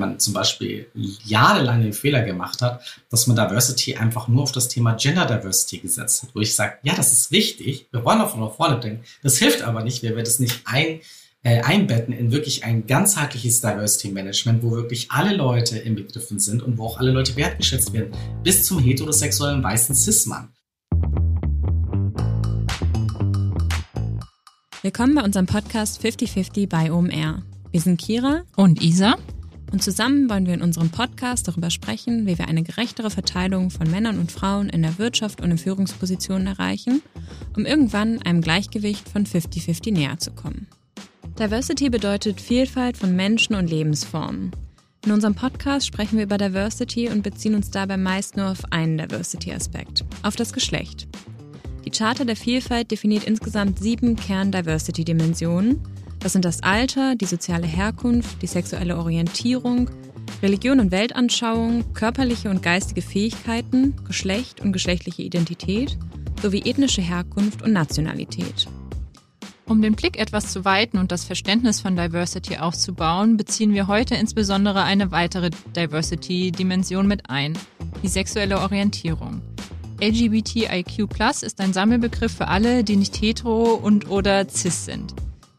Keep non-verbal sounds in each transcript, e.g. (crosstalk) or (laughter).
wenn man zum Beispiel jahrelang den Fehler gemacht hat, dass man Diversity einfach nur auf das Thema Gender Diversity gesetzt hat, wo ich sage, ja, das ist wichtig, wir wollen auch von vorne denken. Das hilft aber nicht, wenn wir das nicht ein, äh, einbetten in wirklich ein ganzheitliches Diversity Management, wo wirklich alle Leute inbegriffen sind und wo auch alle Leute wertgeschätzt werden, bis zum heterosexuellen weißen Cis-Mann. Willkommen bei unserem Podcast 5050 bei OMR. Wir sind Kira und Isa und zusammen wollen wir in unserem Podcast darüber sprechen, wie wir eine gerechtere Verteilung von Männern und Frauen in der Wirtschaft und in Führungspositionen erreichen, um irgendwann einem Gleichgewicht von 50-50 näher zu kommen. Diversity bedeutet Vielfalt von Menschen und Lebensformen. In unserem Podcast sprechen wir über Diversity und beziehen uns dabei meist nur auf einen Diversity-Aspekt, auf das Geschlecht. Die Charta der Vielfalt definiert insgesamt sieben Kern-Diversity-Dimensionen. Das sind das Alter, die soziale Herkunft, die sexuelle Orientierung, Religion und Weltanschauung, körperliche und geistige Fähigkeiten, Geschlecht und geschlechtliche Identität sowie ethnische Herkunft und Nationalität. Um den Blick etwas zu weiten und das Verständnis von Diversity aufzubauen, beziehen wir heute insbesondere eine weitere Diversity-Dimension mit ein, die sexuelle Orientierung. LGBTIQ ist ein Sammelbegriff für alle, die nicht hetero und oder cis sind.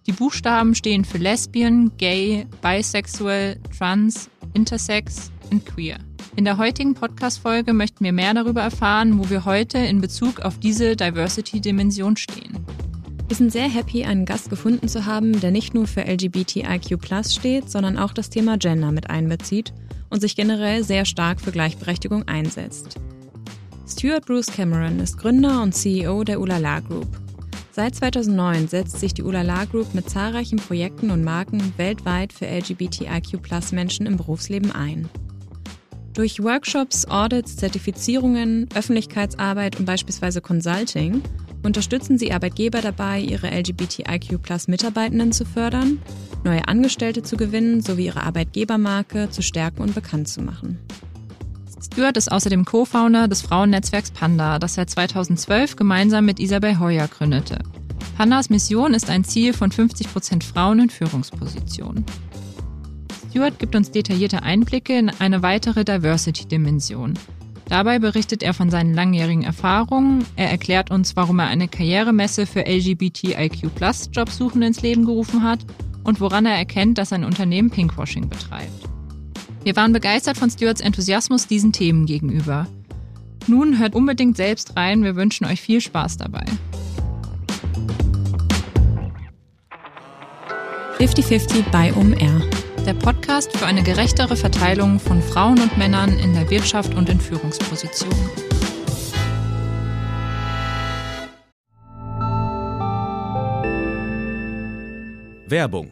Die Buchstaben stehen für Lesbian, Gay, Bisexual, Trans, Intersex und Queer. In der heutigen Podcast-Folge möchten wir mehr darüber erfahren, wo wir heute in Bezug auf diese Diversity-Dimension stehen. Wir sind sehr happy, einen Gast gefunden zu haben, der nicht nur für LGBTIQ steht, sondern auch das Thema Gender mit einbezieht und sich generell sehr stark für Gleichberechtigung einsetzt. Stuart Bruce Cameron ist Gründer und CEO der Ulala Group. Seit 2009 setzt sich die Ulala Group mit zahlreichen Projekten und Marken weltweit für LGBTIQ-Menschen im Berufsleben ein. Durch Workshops, Audits, Zertifizierungen, Öffentlichkeitsarbeit und beispielsweise Consulting unterstützen sie Arbeitgeber dabei, ihre LGBTIQ-Mitarbeitenden zu fördern, neue Angestellte zu gewinnen sowie ihre Arbeitgebermarke zu stärken und bekannt zu machen. Stuart ist außerdem Co-Founder des Frauennetzwerks Panda, das er 2012 gemeinsam mit Isabel Heuer gründete. Pandas Mission ist ein Ziel von 50 Prozent Frauen in Führungspositionen. Stuart gibt uns detaillierte Einblicke in eine weitere Diversity-Dimension. Dabei berichtet er von seinen langjährigen Erfahrungen, er erklärt uns, warum er eine Karrieremesse für LGBTIQ-Jobsuchende ins Leben gerufen hat und woran er erkennt, dass sein Unternehmen Pinkwashing betreibt. Wir waren begeistert von Stuarts Enthusiasmus diesen Themen gegenüber. Nun hört unbedingt selbst rein, wir wünschen euch viel Spaß dabei. 50-50 bei OMR. Der Podcast für eine gerechtere Verteilung von Frauen und Männern in der Wirtschaft und in Führungspositionen. Werbung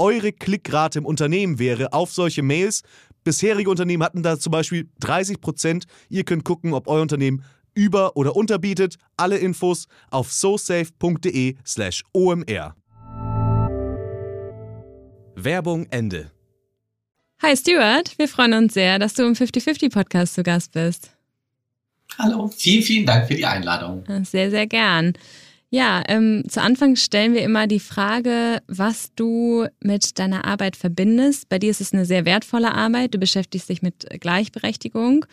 eure Klickrate im Unternehmen wäre auf solche Mails. Bisherige Unternehmen hatten da zum Beispiel 30 Prozent. Ihr könnt gucken, ob euer Unternehmen über- oder unterbietet. Alle Infos auf sosafe.de/slash omr. Werbung Ende. Hi Stuart, wir freuen uns sehr, dass du im 50-50 Podcast zu Gast bist. Hallo, vielen, vielen Dank für die Einladung. Sehr, sehr gern. Ja, ähm, zu Anfang stellen wir immer die Frage, was du mit deiner Arbeit verbindest. Bei dir ist es eine sehr wertvolle Arbeit. Du beschäftigst dich mit Gleichberechtigung.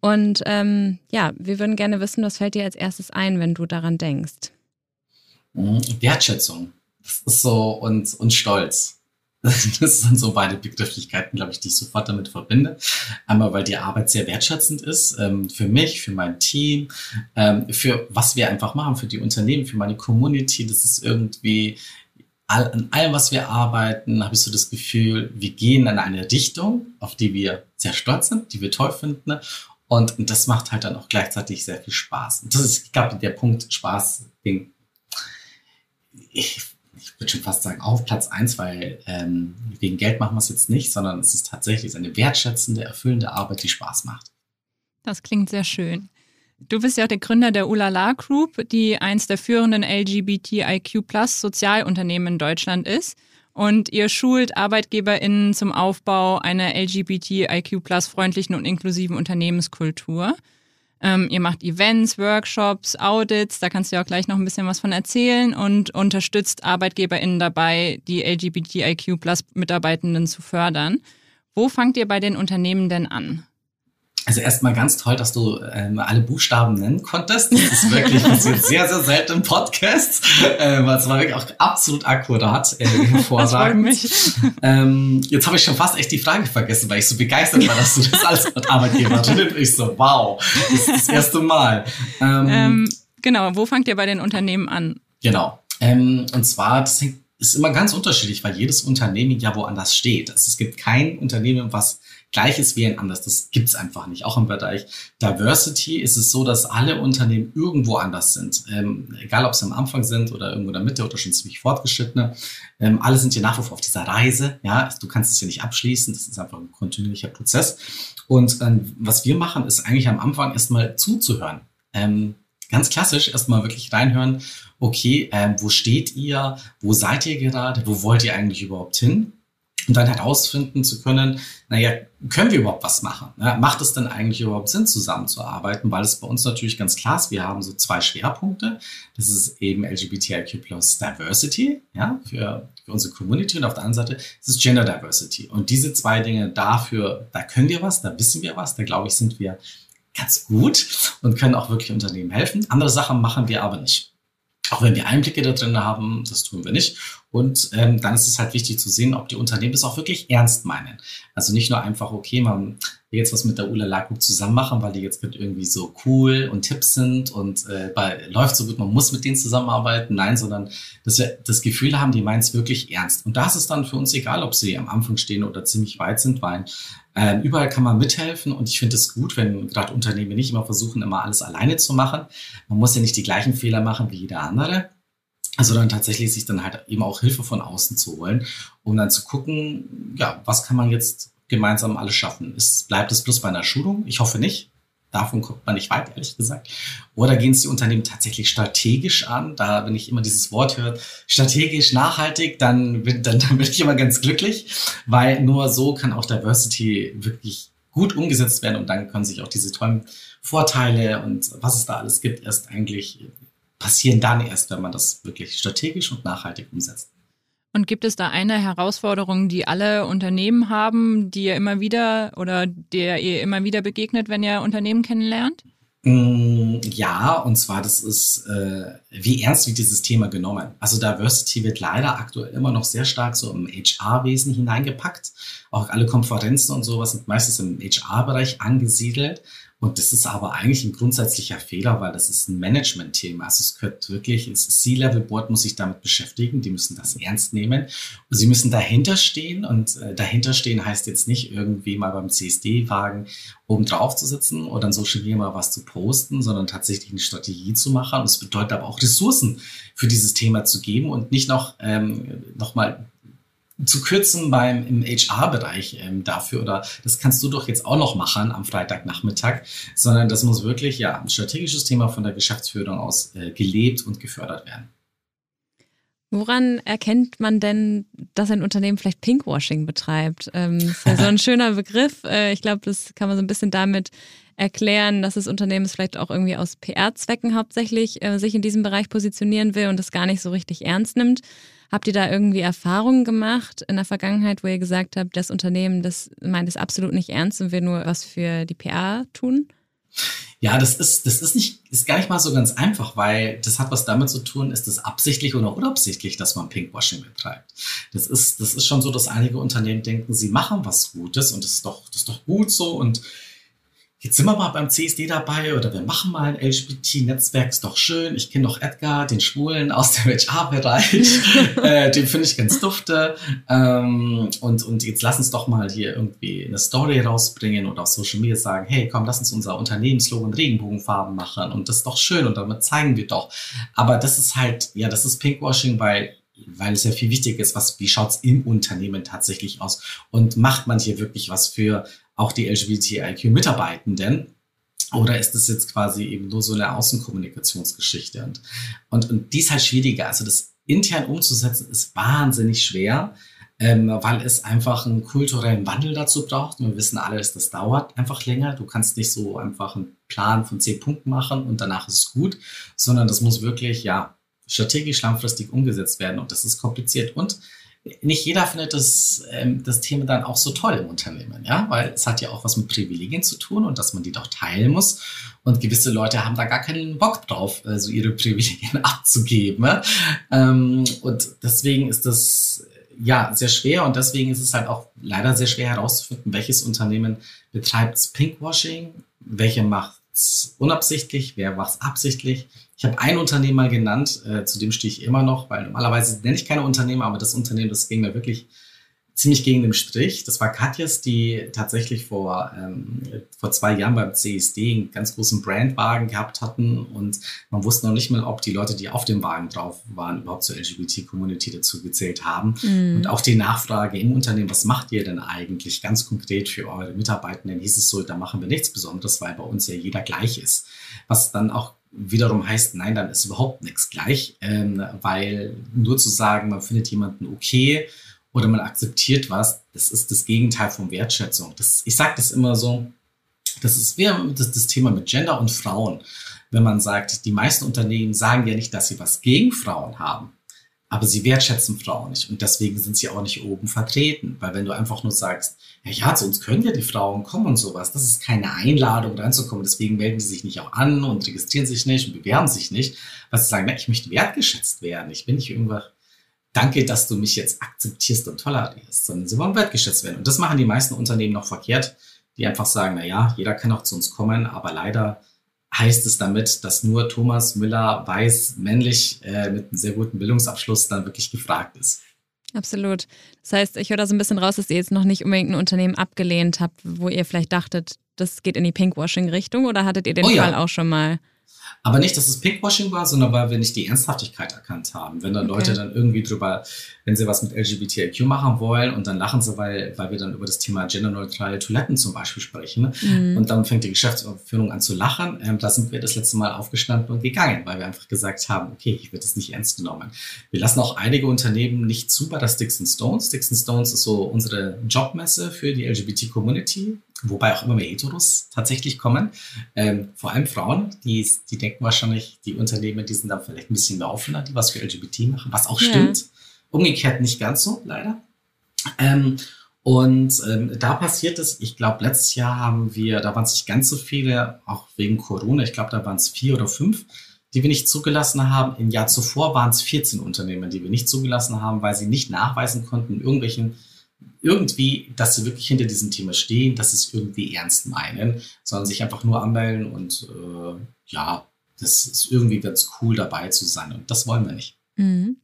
Und ähm, ja, wir würden gerne wissen, was fällt dir als erstes ein, wenn du daran denkst? Mhm, Wertschätzung. Das ist so und, und Stolz. Das sind so beide Begrifflichkeiten, glaube ich, die ich sofort damit verbinde. Einmal, weil die Arbeit sehr wertschätzend ist, ähm, für mich, für mein Team, ähm, für was wir einfach machen, für die Unternehmen, für meine Community. Das ist irgendwie, an allem, was wir arbeiten, habe ich so das Gefühl, wir gehen in eine Richtung, auf die wir sehr stolz sind, die wir toll finden. Und, das macht halt dann auch gleichzeitig sehr viel Spaß. Und das ist, ich glaube, der Punkt Spaß-Ding. Ich, ich würde schon fast sagen, auf Platz eins, weil ähm, wegen Geld machen wir es jetzt nicht, sondern es ist tatsächlich eine wertschätzende, erfüllende Arbeit, die Spaß macht. Das klingt sehr schön. Du bist ja der Gründer der Ulala Group, die eins der führenden LGBTIQ Sozialunternehmen in Deutschland ist. Und ihr schult ArbeitgeberInnen zum Aufbau einer LGBTIQ freundlichen und inklusiven Unternehmenskultur. Ähm, ihr macht Events, Workshops, Audits, da kannst du ja auch gleich noch ein bisschen was von erzählen und unterstützt ArbeitgeberInnen dabei, die LGBTIQ-Mitarbeitenden zu fördern. Wo fangt ihr bei den Unternehmen denn an? Also erstmal ganz toll, dass du ähm, alle Buchstaben nennen konntest. Das ist wirklich passiert sehr, sehr selten im Podcast. Ähm, es war wirklich auch absolut akkurat äh, (laughs) hervorragend. Ähm, jetzt habe ich schon fast echt die Frage vergessen, weil ich so begeistert war, dass du das alles mit Arbeitgeber (laughs) drin. Ich so, wow, das ist das erste Mal. Ähm, ähm, genau, wo fangt ihr bei den Unternehmen an? Genau. Ähm, und zwar, das ist immer ganz unterschiedlich, weil jedes Unternehmen ja woanders steht. Also es gibt kein Unternehmen, was Gleiches wie ein anderes. Das gibt's einfach nicht. Auch im Bereich Diversity ist es so, dass alle Unternehmen irgendwo anders sind. Ähm, egal, ob sie am Anfang sind oder irgendwo in der Mitte oder schon ziemlich fortgeschrittene. Ähm, alle sind hier nach wie vor auf dieser Reise. Ja, du kannst es hier nicht abschließen. Das ist einfach ein kontinuierlicher Prozess. Und ähm, was wir machen, ist eigentlich am Anfang erstmal zuzuhören. Ähm, ganz klassisch erstmal wirklich reinhören, okay, ähm, wo steht ihr, wo seid ihr gerade, wo wollt ihr eigentlich überhaupt hin? Und dann herausfinden zu können, naja, können wir überhaupt was machen? Ja, macht es denn eigentlich überhaupt Sinn, zusammenzuarbeiten? Weil es bei uns natürlich ganz klar ist, wir haben so zwei Schwerpunkte. Das ist eben LGBTIQ plus Diversity, ja, für, für unsere Community und auf der anderen Seite ist es Gender Diversity. Und diese zwei Dinge dafür, da können wir was, da wissen wir was, da glaube ich, sind wir ganz gut und können auch wirklich Unternehmen helfen. Andere Sachen machen wir aber nicht. Auch wenn wir Einblicke da drin haben, das tun wir nicht. Und ähm, dann ist es halt wichtig zu sehen, ob die Unternehmen das auch wirklich ernst meinen. Also nicht nur einfach, okay, man will jetzt was mit der Ula Lagroup zusammen machen, weil die jetzt irgendwie so cool und Tipps sind und äh, bei, läuft so gut, man muss mit denen zusammenarbeiten. Nein, sondern dass wir das Gefühl haben, die meinen es wirklich ernst. Und da ist dann für uns egal, ob sie am Anfang stehen oder ziemlich weit sind, weil ähm, überall kann man mithelfen und ich finde es gut, wenn gerade Unternehmen nicht immer versuchen, immer alles alleine zu machen. Man muss ja nicht die gleichen Fehler machen wie jeder andere, sondern tatsächlich sich dann halt eben auch Hilfe von außen zu holen, um dann zu gucken, ja, was kann man jetzt gemeinsam alles schaffen? Ist, bleibt es bloß bei einer Schulung? Ich hoffe nicht. Davon kommt man nicht weit, ehrlich gesagt. Oder gehen es die Unternehmen tatsächlich strategisch an? Da, wenn ich immer dieses Wort höre, strategisch, nachhaltig, dann, dann, (laughs) dann bin ich immer ganz glücklich, weil nur so kann auch Diversity wirklich gut umgesetzt werden und dann können sich auch diese tollen Vorteile und was es da alles gibt, erst eigentlich passieren dann erst, wenn man das wirklich strategisch und nachhaltig umsetzt. Und gibt es da eine Herausforderung, die alle Unternehmen haben, die ihr immer wieder oder der ihr immer wieder begegnet, wenn ihr Unternehmen kennenlernt? Mm, ja, und zwar, das ist, äh, wie ernst wird dieses Thema genommen? Also Diversity wird leider aktuell immer noch sehr stark so im HR-Wesen hineingepackt. Auch alle Konferenzen und sowas sind meistens im HR-Bereich angesiedelt. Und das ist aber eigentlich ein grundsätzlicher Fehler, weil das ist ein Management-Thema. Also es gehört wirklich, das C-Level-Board muss sich damit beschäftigen, die müssen das ernst nehmen. Und sie müssen dahinter stehen und äh, dahinter stehen heißt jetzt nicht irgendwie mal beim CSD-Wagen oben drauf zu sitzen oder in Social Media mal was zu posten, sondern tatsächlich eine Strategie zu machen. Und es bedeutet aber auch Ressourcen für dieses Thema zu geben und nicht noch, ähm, noch mal zu kürzen beim im HR-Bereich ähm, dafür oder das kannst du doch jetzt auch noch machen am Freitagnachmittag, sondern das muss wirklich ja ein strategisches Thema von der Geschäftsführung aus äh, gelebt und gefördert werden. Woran erkennt man denn, dass ein Unternehmen vielleicht Pinkwashing betreibt? Ähm, ist ja so ein (laughs) schöner Begriff. Äh, ich glaube, das kann man so ein bisschen damit erklären, dass das Unternehmen es vielleicht auch irgendwie aus PR-Zwecken hauptsächlich äh, sich in diesem Bereich positionieren will und das gar nicht so richtig ernst nimmt. Habt ihr da irgendwie Erfahrungen gemacht in der Vergangenheit, wo ihr gesagt habt, das Unternehmen, das meint es absolut nicht ernst und will nur was für die PR tun? Ja, das ist, das ist nicht, ist gar nicht mal so ganz einfach, weil das hat was damit zu tun, ist es absichtlich oder unabsichtlich, dass man Pinkwashing betreibt. Das ist, das ist schon so, dass einige Unternehmen denken, sie machen was Gutes und das ist doch, das ist doch gut so und jetzt sind wir mal beim CSD dabei oder wir machen mal ein LGBT-Netzwerk, ist doch schön. Ich kenne doch Edgar, den Schwulen aus dem HR-Bereich. (laughs) äh, den finde ich ganz dufte. Ähm, und, und jetzt lass uns doch mal hier irgendwie eine Story rausbringen oder auf Social Media sagen, hey, komm, lass uns unser Unternehmenslogo in Regenbogenfarben machen und das ist doch schön und damit zeigen wir doch. Aber das ist halt, ja, das ist Pinkwashing, weil weil es ja viel wichtiger ist, was, wie schaut's im Unternehmen tatsächlich aus und macht man hier wirklich was für auch die LGBTIQ-Mitarbeitenden? Oder ist es jetzt quasi eben nur so eine Außenkommunikationsgeschichte? Und, und, und die halt schwieriger. Also das intern umzusetzen ist wahnsinnig schwer, ähm, weil es einfach einen kulturellen Wandel dazu braucht. Wir wissen alle, dass das dauert einfach länger. Du kannst nicht so einfach einen Plan von zehn Punkten machen und danach ist es gut, sondern das muss wirklich, ja, strategisch langfristig umgesetzt werden und das ist kompliziert. Und nicht jeder findet das, ähm, das Thema dann auch so toll im Unternehmen, ja, weil es hat ja auch was mit Privilegien zu tun und dass man die doch teilen muss. Und gewisse Leute haben da gar keinen Bock drauf, äh, so ihre (laughs) Privilegien abzugeben. Ähm, und deswegen ist das ja sehr schwer und deswegen ist es halt auch leider sehr schwer herauszufinden, welches Unternehmen betreibt Pinkwashing, welche macht unabsichtlich, wer macht es absichtlich. Ich habe ein Unternehmen mal genannt, äh, zu dem stehe ich immer noch, weil normalerweise nenne ich keine Unternehmen, aber das Unternehmen, das ging mir wirklich ziemlich gegen den Strich. Das war Katjas, die tatsächlich vor, ähm, vor zwei Jahren beim CSD einen ganz großen Brandwagen gehabt hatten und man wusste noch nicht mal, ob die Leute, die auf dem Wagen drauf waren, überhaupt zur LGBT-Community dazu gezählt haben. Mhm. Und auch die Nachfrage im Unternehmen, was macht ihr denn eigentlich ganz konkret für eure Mitarbeitenden, hieß es so, da machen wir nichts Besonderes, weil bei uns ja jeder gleich ist. Was dann auch wiederum heißt, nein, dann ist überhaupt nichts gleich, ähm, weil nur zu sagen, man findet jemanden okay oder man akzeptiert was, das ist das Gegenteil von Wertschätzung. Das, ich sage das immer so, das ist wie das, das Thema mit Gender und Frauen. Wenn man sagt, die meisten Unternehmen sagen ja nicht, dass sie was gegen Frauen haben, aber sie wertschätzen Frauen nicht. Und deswegen sind sie auch nicht oben vertreten. Weil wenn du einfach nur sagst, ja, ja, zu uns können ja die Frauen kommen und sowas, das ist keine Einladung reinzukommen, deswegen melden sie sich nicht auch an und registrieren sich nicht und bewerben sich nicht, weil sie sagen, na, ich möchte wertgeschätzt werden, ich bin nicht irgendwas, danke, dass du mich jetzt akzeptierst und tolerierst, sondern sie wollen wertgeschätzt werden. Und das machen die meisten Unternehmen noch verkehrt, die einfach sagen, na ja, jeder kann auch zu uns kommen, aber leider heißt es damit, dass nur Thomas Müller weiß, männlich äh, mit einem sehr guten Bildungsabschluss dann wirklich gefragt ist. Absolut. Das heißt, ich höre da so ein bisschen raus, dass ihr jetzt noch nicht unbedingt ein Unternehmen abgelehnt habt, wo ihr vielleicht dachtet, das geht in die Pinkwashing-Richtung oder hattet ihr den oh, Fall ja. auch schon mal? Aber nicht, dass es Pinkwashing war, sondern weil wir nicht die Ernsthaftigkeit erkannt haben. Wenn dann okay. Leute dann irgendwie drüber, wenn sie was mit LGBTIQ machen wollen und dann lachen sie, weil, weil wir dann über das Thema genderneutrale Toiletten zum Beispiel sprechen. Mhm. Und dann fängt die Geschäftsführung an zu lachen. Ähm, da sind wir das letzte Mal aufgestanden und gegangen, weil wir einfach gesagt haben, okay, ich werde das nicht ernst genommen. Wir lassen auch einige Unternehmen nicht zu bei der Sticks and Stones. Sticks and Stones ist so unsere Jobmesse für die LGBT-Community wobei auch immer mehr Heteros tatsächlich kommen. Ähm, vor allem Frauen, die, die denken wahrscheinlich, die Unternehmen, die sind da vielleicht ein bisschen mehr offener, die was für LGBT machen, was auch ja. stimmt. Umgekehrt nicht ganz so, leider. Ähm, und ähm, da passiert es, ich glaube, letztes Jahr haben wir, da waren es nicht ganz so viele, auch wegen Corona, ich glaube, da waren es vier oder fünf, die wir nicht zugelassen haben. Im Jahr zuvor waren es 14 Unternehmen, die wir nicht zugelassen haben, weil sie nicht nachweisen konnten, in irgendwelchen irgendwie, dass sie wirklich hinter diesem Thema stehen, dass sie es irgendwie ernst meinen, sondern sich einfach nur anmelden und äh, ja, das ist irgendwie ganz cool dabei zu sein und das wollen wir nicht. Mhm.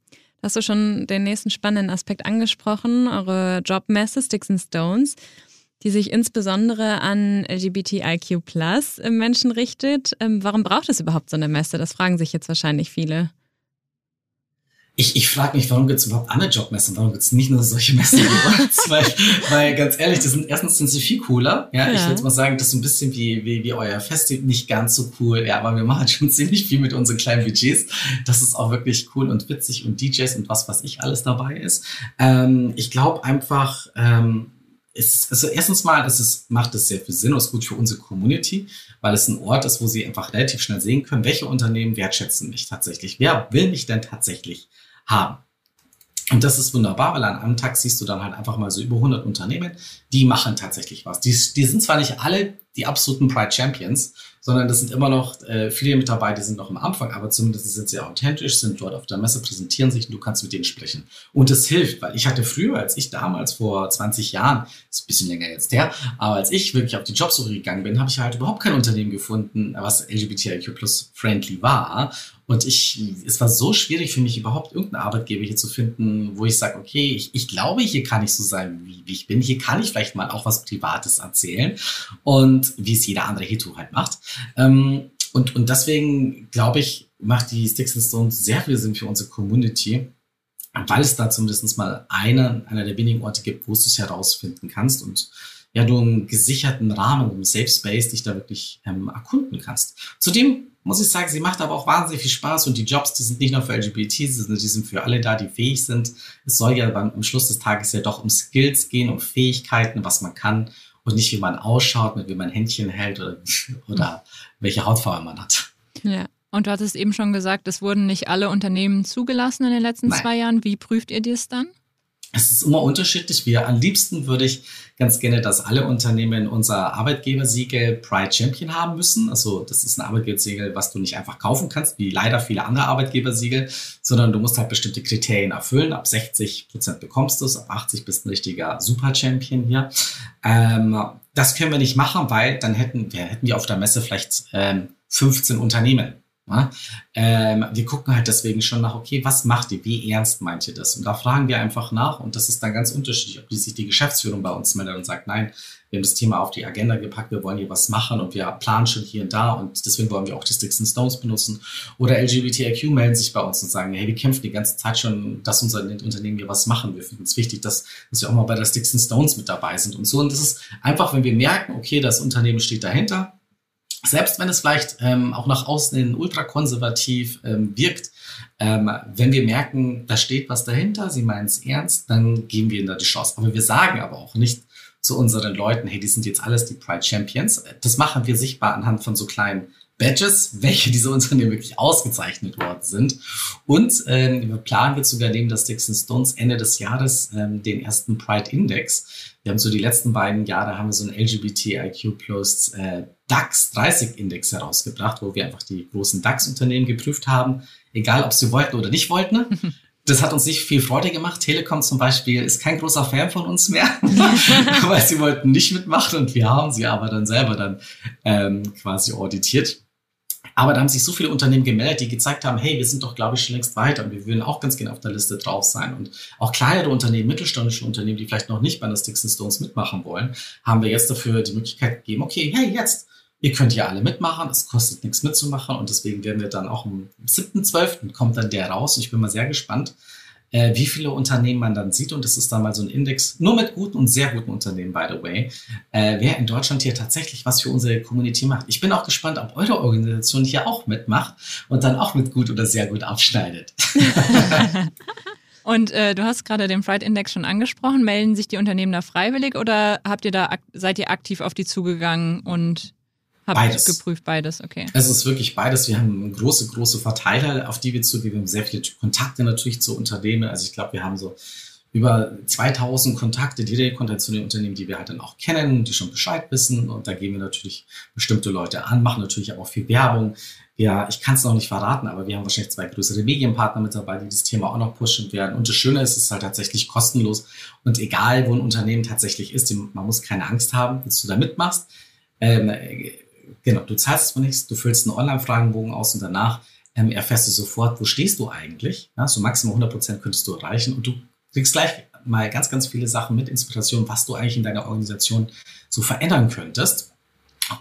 Hast du schon den nächsten spannenden Aspekt angesprochen, eure Jobmesse Sticks and Stones, die sich insbesondere an LGBTIQ Menschen richtet. Ähm, warum braucht es überhaupt so eine Messe? Das fragen sich jetzt wahrscheinlich viele ich, ich frage mich, warum gibt es überhaupt andere Jobmessen? Warum gibt es nicht nur solche Messen (laughs) weil, weil ganz ehrlich, das sind, erstens sind sie viel cooler. Ja, ja. ich würde mal sagen, das ist ein bisschen wie, wie, wie euer Festival, nicht ganz so cool. Ja, aber wir machen schon (laughs) ziemlich viel mit unseren kleinen Budgets. Das ist auch wirklich cool und witzig und DJs und was, was ich alles dabei ist. Ähm, ich glaube einfach, ähm, ist, also erstens mal ist es, macht es sehr viel Sinn und ist gut für unsere Community, weil es ein Ort ist, wo sie einfach relativ schnell sehen können, welche Unternehmen wertschätzen mich tatsächlich. Wer will mich denn tatsächlich haben. Und das ist wunderbar, weil an einem Tag siehst du dann halt einfach mal so über 100 Unternehmen, die machen tatsächlich was. Die, die sind zwar nicht alle die absoluten Pride Champions, sondern das sind immer noch äh, viele mit dabei, die sind noch am Anfang, aber zumindest sind sie authentisch, sind dort auf der Messe, präsentieren sich und du kannst mit denen sprechen. Und es hilft, weil ich hatte früher, als ich damals vor 20 Jahren, ist ein bisschen länger jetzt her, aber als ich wirklich auf die Jobsuche gegangen bin, habe ich halt überhaupt kein Unternehmen gefunden, was LGBTIQ plus friendly war. Und ich, es war so schwierig für mich überhaupt irgendeinen Arbeitgeber hier zu finden, wo ich sage, okay, ich, ich glaube, hier kann ich so sein, wie, wie ich bin. Hier kann ich vielleicht mal auch was Privates erzählen und wie es jeder andere Hetero halt macht. Ähm, und, und deswegen glaube ich, macht die Sticks and Stones sehr viel Sinn für unsere Community, weil es da zumindest mal einen, einer der wenigen Orte gibt, wo du es herausfinden kannst und ja, du einen gesicherten Rahmen, einen Safe Space dich da wirklich ähm, erkunden kannst. Zudem muss ich sagen, sie macht aber auch wahnsinnig viel Spaß und die Jobs, die sind nicht nur für LGBT, die sind, die sind für alle da, die fähig sind. Es soll ja beim, am Schluss des Tages ja doch um Skills gehen, um Fähigkeiten, was man kann und nicht wie man ausschaut, mit wie man Händchen hält oder, (laughs) oder welche Hautfarbe man hat. Ja. Und du hattest eben schon gesagt, es wurden nicht alle Unternehmen zugelassen in den letzten Nein. zwei Jahren. Wie prüft ihr das dann? Es ist immer unterschiedlich. Wir am liebsten würde ich ganz gerne, dass alle Unternehmen unser Arbeitgebersiegel Pride Champion haben müssen. Also das ist ein Arbeitgebersiegel, was du nicht einfach kaufen kannst, wie leider viele andere Arbeitgebersiegel, sondern du musst halt bestimmte Kriterien erfüllen. Ab 60 Prozent bekommst du es, ab 80 bist ein richtiger Super Champion hier. Ähm, das können wir nicht machen, weil dann hätten wir hätten wir auf der Messe vielleicht ähm, 15 Unternehmen. Ja? Ähm, wir gucken halt deswegen schon nach, okay, was macht ihr, wie ernst meint ihr das? Und da fragen wir einfach nach und das ist dann ganz unterschiedlich, ob die sich die Geschäftsführung bei uns meldet und sagt, nein, wir haben das Thema auf die Agenda gepackt, wir wollen hier was machen und wir planen schon hier und da und deswegen wollen wir auch die Sticks and Stones benutzen. Oder LGBTIQ melden sich bei uns und sagen, hey, wir kämpfen die ganze Zeit schon, dass unser Unternehmen hier was machen. Wir finden es wichtig, dass, dass wir auch mal bei der Sticks and Stones mit dabei sind und so. Und das ist einfach, wenn wir merken, okay, das Unternehmen steht dahinter, selbst wenn es vielleicht ähm, auch nach außen hin ultrakonservativ ähm, wirkt, ähm, wenn wir merken, da steht was dahinter, sie meinen es ernst, dann geben wir ihnen da die Chance. Aber wir sagen aber auch nicht zu unseren Leuten, hey, die sind jetzt alles die Pride Champions. Das machen wir sichtbar anhand von so kleinen Badges, welche diese Unternehmen wirklich ausgezeichnet worden sind. Und ähm, wir planen jetzt sogar neben das Dixon Stones Ende des Jahres ähm, den ersten Pride Index. Wir haben so die letzten beiden Jahre haben wir so einen LGBTIQ plus äh, DAX 30 Index herausgebracht, wo wir einfach die großen DAX-Unternehmen geprüft haben, egal ob sie wollten oder nicht wollten. (laughs) Das hat uns nicht viel Freude gemacht. Telekom zum Beispiel ist kein großer Fan von uns mehr, (laughs) (laughs) weil sie wollten nicht mitmachen und wir haben sie aber dann selber dann ähm, quasi auditiert. Aber da haben sich so viele Unternehmen gemeldet, die gezeigt haben, hey, wir sind doch, glaube ich, schon längst weiter und wir würden auch ganz gerne auf der Liste drauf sein. Und auch kleinere Unternehmen, mittelständische Unternehmen, die vielleicht noch nicht bei der Sticks Stones mitmachen wollen, haben wir jetzt dafür die Möglichkeit gegeben, okay, hey, jetzt, ihr könnt hier alle mitmachen, es kostet nichts mitzumachen und deswegen werden wir dann auch am 7.12. kommt dann der raus und ich bin mal sehr gespannt, äh, wie viele Unternehmen man dann sieht. Und das ist dann mal so ein Index, nur mit guten und sehr guten Unternehmen, by the way, äh, wer in Deutschland hier tatsächlich was für unsere Community macht. Ich bin auch gespannt, ob eure Organisation hier auch mitmacht und dann auch mit gut oder sehr gut abschneidet. (laughs) Und äh, du hast gerade den Pride Index schon angesprochen. Melden sich die Unternehmen da freiwillig oder habt ihr da seid ihr aktiv auf die zugegangen und Habt beides. geprüft, beides, okay. Es ist wirklich beides. Wir haben große, große Verteiler, auf die wir zugehen. Wir haben sehr viele Kontakte natürlich zu Unternehmen. Also ich glaube, wir haben so über 2000 Kontakte, direkte Kontakte zu den Unternehmen, die wir halt dann auch kennen, die schon Bescheid wissen. Und da gehen wir natürlich bestimmte Leute an, machen natürlich auch viel Werbung. Ja, ich kann es noch nicht verraten, aber wir haben wahrscheinlich zwei größere Medienpartner mit dabei, die das Thema auch noch pushen werden. Und das Schöne ist, es ist halt tatsächlich kostenlos. Und egal, wo ein Unternehmen tatsächlich ist, man muss keine Angst haben, dass du da mitmachst. Ähm, Genau, du zahlst zwar nichts, du füllst einen Online-Fragenbogen aus und danach ähm, erfährst du sofort, wo stehst du eigentlich. Ja, so maximal 100 Prozent könntest du erreichen und du kriegst gleich mal ganz, ganz viele Sachen mit Inspiration, was du eigentlich in deiner Organisation so verändern könntest.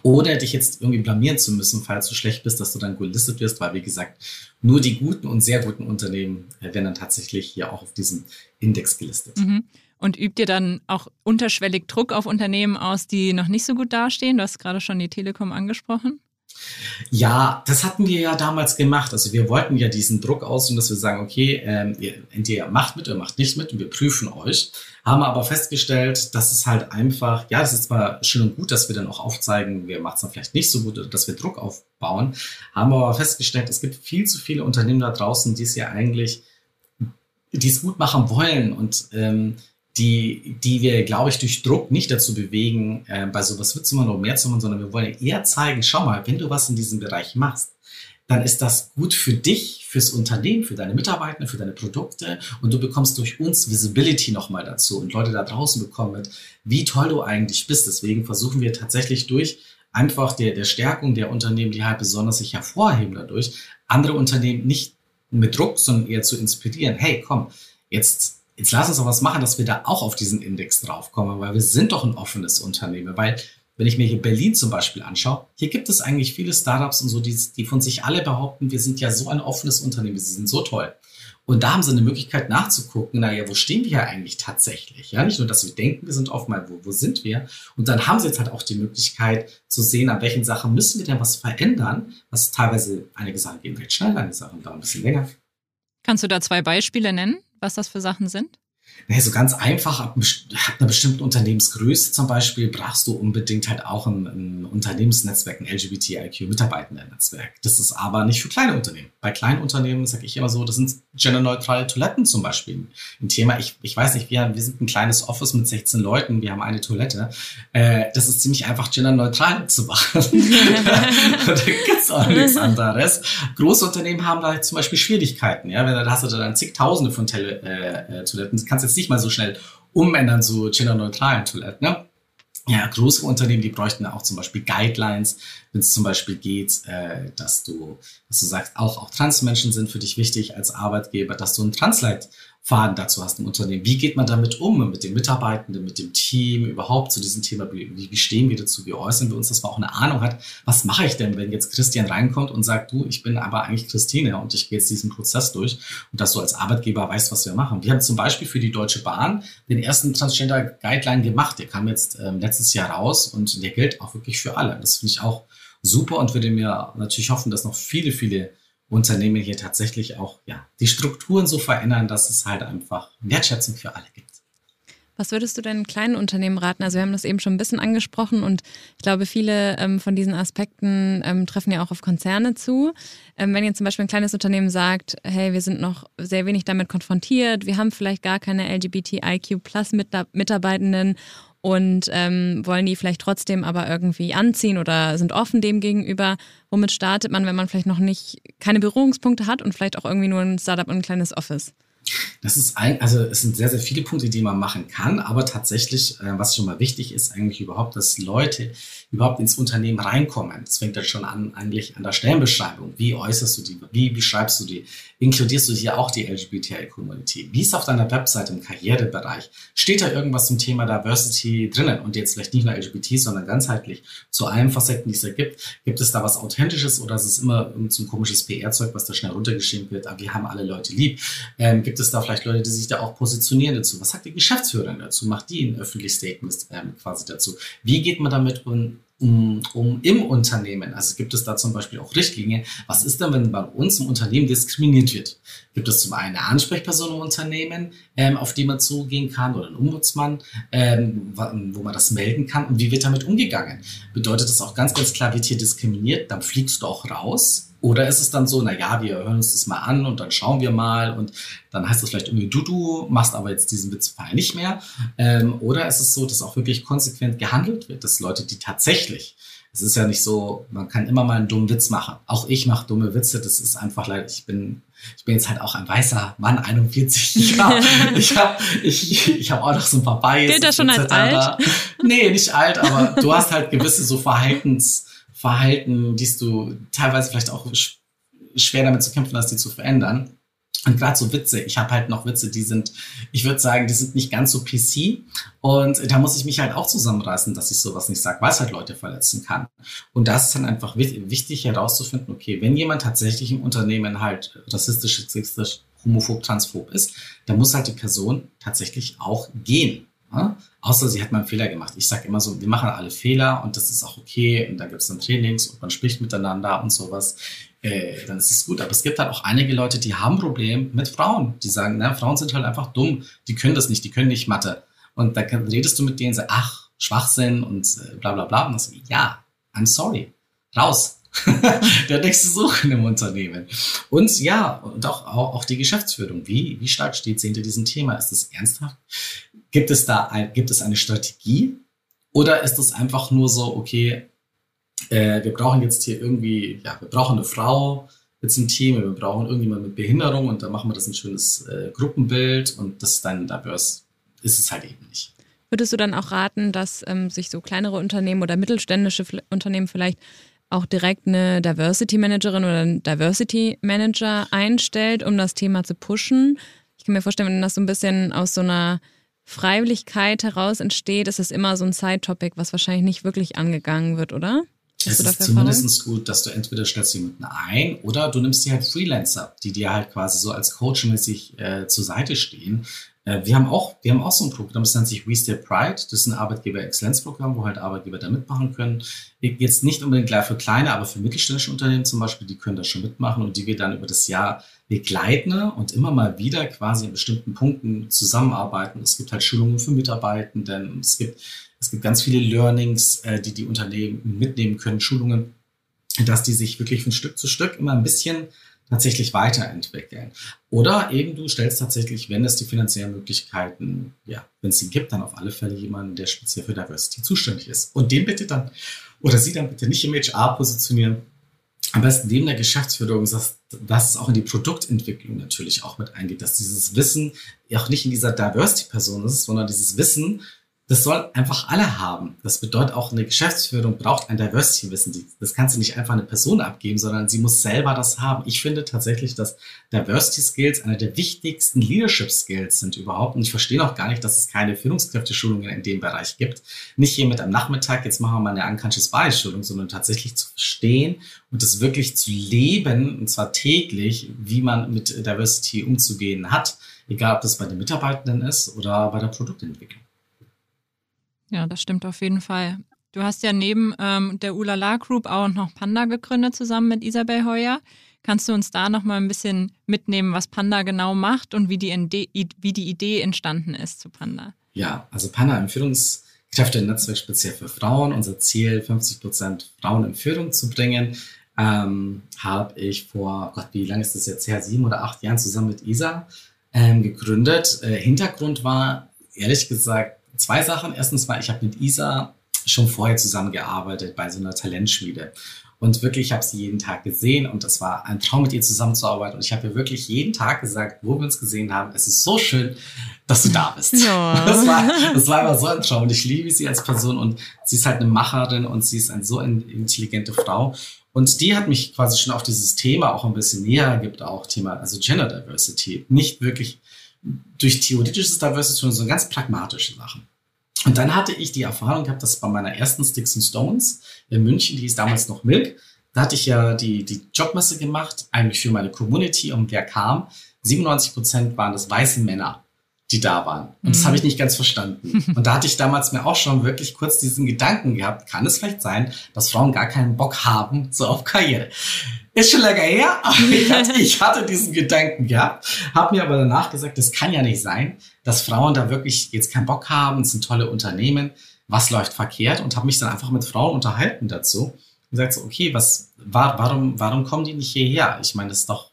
Oder dich jetzt irgendwie blamieren zu müssen, falls du schlecht bist, dass du dann gelistet wirst, weil, wie gesagt, nur die guten und sehr guten Unternehmen äh, werden dann tatsächlich hier auch auf diesem Index gelistet. Mhm. Und übt ihr dann auch unterschwellig Druck auf Unternehmen aus, die noch nicht so gut dastehen? Du hast gerade schon die Telekom angesprochen. Ja, das hatten wir ja damals gemacht. Also wir wollten ja diesen Druck aus und dass wir sagen, okay, ähm, ihr, entweder macht mit oder macht nicht mit und wir prüfen euch. Haben aber festgestellt, dass es halt einfach, ja, es ist zwar schön und gut, dass wir dann auch aufzeigen, wer macht es dann vielleicht nicht so gut dass wir Druck aufbauen. Haben aber festgestellt, es gibt viel zu viele Unternehmen da draußen, die es ja eigentlich, die es gut machen wollen und ähm, die, die wir, glaube ich, durch Druck nicht dazu bewegen, äh, bei sowas mitzumachen oder mehr zu machen, sondern wir wollen eher zeigen, schau mal, wenn du was in diesem Bereich machst, dann ist das gut für dich, fürs Unternehmen, für deine Mitarbeiter, für deine Produkte und du bekommst durch uns Visibility nochmal dazu und Leute da draußen bekommen mit, wie toll du eigentlich bist. Deswegen versuchen wir tatsächlich durch einfach der, der Stärkung der Unternehmen, die halt besonders sich hervorheben dadurch, andere Unternehmen nicht mit Druck, sondern eher zu inspirieren. Hey, komm, jetzt jetzt lass uns doch was machen, dass wir da auch auf diesen Index draufkommen, weil wir sind doch ein offenes Unternehmen. Weil, wenn ich mir hier Berlin zum Beispiel anschaue, hier gibt es eigentlich viele Startups und so, die, die von sich alle behaupten, wir sind ja so ein offenes Unternehmen, sie sind so toll. Und da haben sie eine Möglichkeit nachzugucken, naja, wo stehen wir ja eigentlich tatsächlich? Ja, nicht nur, dass wir denken, wir sind offen, wo, wo sind wir? Und dann haben sie jetzt halt auch die Möglichkeit zu sehen, an welchen Sachen müssen wir denn was verändern, was teilweise einige Sachen gehen recht schnell, einige Sachen dauern ein bisschen länger. Kannst du da zwei Beispiele nennen? Was das für Sachen sind? Naja, so ganz einfach, ab, einer bestimmten Unternehmensgröße zum Beispiel brauchst du unbedingt halt auch ein, ein Unternehmensnetzwerk, ein LGBTIQ-Mitarbeitendennetzwerk. Das ist aber nicht für kleine Unternehmen. Bei kleinen Unternehmen sage ich immer so, das sind genderneutrale Toiletten zum Beispiel ein Thema. Ich, ich weiß nicht, wir, wir sind ein kleines Office mit 16 Leuten, wir haben eine Toilette. Äh, das ist ziemlich einfach genderneutral zu machen. (laughs) (laughs) da gibt's auch nichts anderes. Große Unternehmen haben da zum Beispiel Schwierigkeiten. Ja? Wenn, da hast du dann zigtausende von Tele äh, äh Toiletten, kannst jetzt nicht mal so schnell umändern zu genderneutralen Toiletten. Ne? Ja, größere Unternehmen, die bräuchten auch zum Beispiel Guidelines, wenn es zum Beispiel geht, äh, dass du, dass du sagst, auch, auch Transmenschen sind für dich wichtig als Arbeitgeber, dass du ein Translate Faden dazu hast im Unternehmen. Wie geht man damit um, mit den Mitarbeitenden, mit dem Team, überhaupt zu diesem Thema? Wie, wie stehen wir dazu? Wie äußern wir uns, dass man auch eine Ahnung hat, was mache ich denn, wenn jetzt Christian reinkommt und sagt, du, ich bin aber eigentlich Christine und ich gehe jetzt diesen Prozess durch und dass du als Arbeitgeber weißt, was wir machen. Wir haben zum Beispiel für die Deutsche Bahn den ersten Transgender Guideline gemacht. Der kam jetzt ähm, letztes Jahr raus und der gilt auch wirklich für alle. Das finde ich auch super und würde mir natürlich hoffen, dass noch viele, viele Unternehmen hier tatsächlich auch ja, die Strukturen so verändern, dass es halt einfach Wertschätzung für alle gibt. Was würdest du denn kleinen Unternehmen raten? Also wir haben das eben schon ein bisschen angesprochen und ich glaube, viele ähm, von diesen Aspekten ähm, treffen ja auch auf Konzerne zu. Ähm, wenn jetzt zum Beispiel ein kleines Unternehmen sagt, hey, wir sind noch sehr wenig damit konfrontiert, wir haben vielleicht gar keine LGBTIQ-Plus-Mitarbeitenden und ähm, wollen die vielleicht trotzdem aber irgendwie anziehen oder sind offen dem gegenüber. Womit startet man, wenn man vielleicht noch nicht keine Berührungspunkte hat und vielleicht auch irgendwie nur ein Startup und ein kleines Office? Das ist ein, also es sind sehr, sehr viele Punkte, die man machen kann, aber tatsächlich, äh, was schon mal wichtig ist, eigentlich überhaupt, dass Leute überhaupt ins Unternehmen reinkommen. Das fängt dann schon an, eigentlich an der Stellenbeschreibung. Wie äußerst du die? Wie beschreibst du die? Inkludierst du hier auch die LGBTI-Community? Wie ist auf deiner Webseite im Karrierebereich? Steht da irgendwas zum Thema Diversity drinnen? Und jetzt vielleicht nicht nur LGBT, sondern ganzheitlich zu allen Facetten, die es da gibt. Gibt es da was Authentisches oder ist es immer so ein komisches PR-Zeug, was da schnell runtergeschrieben wird? Aber wir haben alle Leute lieb. Ähm, gibt es da vielleicht Leute, die sich da auch positionieren dazu? Was sagt die Geschäftsführerin dazu? Macht die ein öffentliches Statement ähm, quasi dazu? Wie geht man damit um? um, um im Unternehmen. Also gibt es da zum Beispiel auch Richtlinien. Was ist denn, wenn bei uns im Unternehmen diskriminiert wird? Gibt es zum einen eine Ansprechperson im Unternehmen, ähm, auf die man zugehen kann oder einen Ombudsmann, ähm, wo man das melden kann? Und wie wird damit umgegangen? Bedeutet das auch ganz, ganz klar, wird hier diskriminiert, dann fliegst du auch raus oder ist es dann so, na ja, wir hören uns das mal an und dann schauen wir mal und dann heißt es vielleicht irgendwie, du, du machst aber jetzt diesen Witzfall nicht mehr. Ähm, oder ist es so, dass auch wirklich konsequent gehandelt wird, dass Leute, die tatsächlich, es ist ja nicht so, man kann immer mal einen dummen Witz machen. Auch ich mache dumme Witze, das ist einfach leider, ich bin, ich bin jetzt halt auch ein weißer Mann, 41 (laughs) Jahre. ich habe ich, ich hab auch noch so ein paar Bias. Gilt das schon als alt? Nee, nicht alt, aber du hast halt gewisse so Verhaltens, Verhalten, die du teilweise vielleicht auch schwer damit zu kämpfen hast, die zu verändern. Und gerade so Witze, ich habe halt noch Witze, die sind, ich würde sagen, die sind nicht ganz so PC. Und da muss ich mich halt auch zusammenreißen, dass ich sowas nicht sage, weil es halt Leute verletzen kann. Und das ist dann einfach wichtig herauszufinden, okay, wenn jemand tatsächlich im Unternehmen halt rassistisch, sexistisch, homophob, transphob ist, dann muss halt die Person tatsächlich auch gehen. Außer sie hat mal einen Fehler gemacht. Ich sage immer so, wir machen alle Fehler und das ist auch okay. Und da gibt es dann Trainings und man spricht miteinander und sowas. Äh, dann ist es gut. Aber es gibt halt auch einige Leute, die haben Problem mit Frauen. Die sagen, na, Frauen sind halt einfach dumm. Die können das nicht, die können nicht Mathe. Und da redest du mit denen, sagst, ach, Schwachsinn und äh, bla bla bla. Und dann sagst, ja, I'm sorry. Raus. (laughs) der nächste Suchen im Unternehmen. Und ja, und auch, auch, auch die Geschäftsführung. Wie, wie stark steht sie hinter diesem Thema? Ist das ernsthaft? Gibt es da ein, gibt es eine Strategie? Oder ist es einfach nur so, okay, äh, wir brauchen jetzt hier irgendwie, ja, wir brauchen eine Frau jetzt im Team, wir brauchen irgendjemand mit Behinderung und dann machen wir das ein schönes äh, Gruppenbild und das ist dann diverse. Ist es halt eben nicht. Würdest du dann auch raten, dass ähm, sich so kleinere Unternehmen oder mittelständische Unternehmen vielleicht auch direkt eine Diversity Managerin oder einen Diversity Manager einstellt, um das Thema zu pushen? Ich kann mir vorstellen, wenn das so ein bisschen aus so einer Freiwilligkeit heraus entsteht, ist es immer so ein Side-Topic, was wahrscheinlich nicht wirklich angegangen wird, oder? es ist zumindest gut, dass du entweder stellst jemanden ein oder du nimmst dir halt Freelancer, die dir halt quasi so als coachmäßig äh, zur Seite stehen. Äh, wir haben auch, wir haben auch so ein Programm, das nennt sich We Stay Pride. Das ist ein Arbeitgeber-Exzellenzprogramm, wo halt Arbeitgeber da mitmachen können. Jetzt nicht unbedingt gleich für kleine, aber für mittelständische Unternehmen zum Beispiel, die können da schon mitmachen und die wir dann über das Jahr begleiten und immer mal wieder quasi in bestimmten Punkten zusammenarbeiten. Es gibt halt Schulungen für Mitarbeitenden, es gibt es gibt ganz viele Learnings, äh, die die Unternehmen mitnehmen können, Schulungen, dass die sich wirklich von Stück zu Stück immer ein bisschen tatsächlich weiterentwickeln. Oder eben du stellst tatsächlich, wenn es die finanziellen Möglichkeiten, ja, wenn es sie gibt, dann auf alle Fälle jemanden, der speziell für Diversity zuständig ist. Und den bitte dann, oder sie dann bitte nicht im HR positionieren, am besten neben der Geschäftsführung, dass, dass es auch in die Produktentwicklung natürlich auch mit eingeht, dass dieses Wissen auch nicht in dieser Diversity-Person ist, sondern dieses Wissen das soll einfach alle haben. Das bedeutet auch, eine Geschäftsführung braucht ein Diversity-Wissen. Das kannst du nicht einfach eine Person abgeben, sondern sie muss selber das haben. Ich finde tatsächlich, dass Diversity-Skills einer der wichtigsten Leadership-Skills sind überhaupt. Und ich verstehe auch gar nicht, dass es keine Führungskräfteschulungen in dem Bereich gibt. Nicht hier mit am Nachmittag, jetzt machen wir mal eine Unconscious Bias-Schulung, sondern tatsächlich zu verstehen und das wirklich zu leben, und zwar täglich, wie man mit Diversity umzugehen hat. Egal, ob das bei den Mitarbeitenden ist oder bei der Produktentwicklung. Ja, das stimmt auf jeden Fall. Du hast ja neben ähm, der Ulala Group auch noch Panda gegründet zusammen mit Isabel Heuer. Kannst du uns da noch mal ein bisschen mitnehmen, was Panda genau macht und wie die, wie die Idee entstanden ist zu Panda? Ja, also Panda im Führungskräfte-Netzwerk speziell für Frauen. Unser Ziel, 50 Prozent Frauen in Führung zu bringen, ähm, habe ich vor, Gott, wie lange ist das jetzt her? Sieben oder acht Jahren zusammen mit Isa ähm, gegründet. Äh, Hintergrund war, ehrlich gesagt, zwei Sachen. Erstens war, ich habe mit Isa schon vorher zusammengearbeitet bei so einer Talentschmiede. Und wirklich, ich habe sie jeden Tag gesehen und es war ein Traum, mit ihr zusammenzuarbeiten. Und ich habe ihr wirklich jeden Tag gesagt, wo wir uns gesehen haben, es ist so schön, dass du da bist. Ja. (laughs) Das, war, das war immer so ein Traum. Und ich liebe sie als Person und sie ist halt eine Macherin und sie ist eine so intelligente Frau. Und die hat mich quasi schon auf dieses Thema auch ein bisschen näher gibt, auch Thema, also Gender Diversity. Nicht wirklich durch theoretisches Diversity, sondern so ganz pragmatische Sachen. Und dann hatte ich die Erfahrung gehabt, dass bei meiner ersten Sticks and Stones in München, die hieß damals noch Milk, da hatte ich ja die, die Jobmesse gemacht, eigentlich für meine Community. Und wer kam, 97 Prozent waren das weiße Männer, die da waren. Und mhm. das habe ich nicht ganz verstanden. (laughs) Und da hatte ich damals mir auch schon wirklich kurz diesen Gedanken gehabt, kann es vielleicht sein, dass Frauen gar keinen Bock haben, so auf Karriere. Ist schon länger her, (laughs) aber ich hatte, (laughs) ich hatte diesen Gedanken gehabt, habe mir aber danach gesagt, das kann ja nicht sein, dass Frauen da wirklich jetzt keinen Bock haben, es sind tolle Unternehmen, was läuft verkehrt und habe mich dann einfach mit Frauen unterhalten dazu und gesagt so, okay, was, war, warum, warum kommen die nicht hierher? Ich meine, das ist doch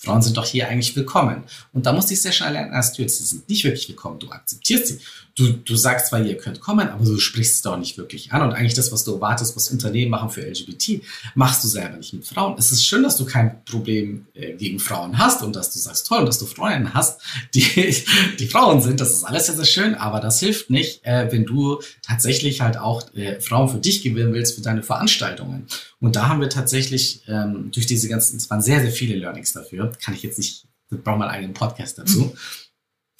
Frauen sind doch hier eigentlich willkommen. Und da musste ich sehr schnell lernen, erst sie sind nicht wirklich willkommen. Du akzeptierst sie. Du, du sagst zwar, ihr könnt kommen, aber du sprichst es doch nicht wirklich an. Und eigentlich das, was du erwartest, was Unternehmen machen für LGBT, machst du selber nicht mit Frauen. Es ist schön, dass du kein Problem äh, gegen Frauen hast und dass du sagst, toll, und dass du Freundinnen hast, die, die Frauen sind. Das ist alles sehr, sehr schön, aber das hilft nicht, äh, wenn du tatsächlich halt auch äh, Frauen für dich gewinnen willst, für deine Veranstaltungen. Und da haben wir tatsächlich ähm, durch diese ganzen, es waren sehr, sehr viele Learnings dafür, kann ich jetzt nicht, brauchen wir einen eigenen Podcast dazu. Mhm.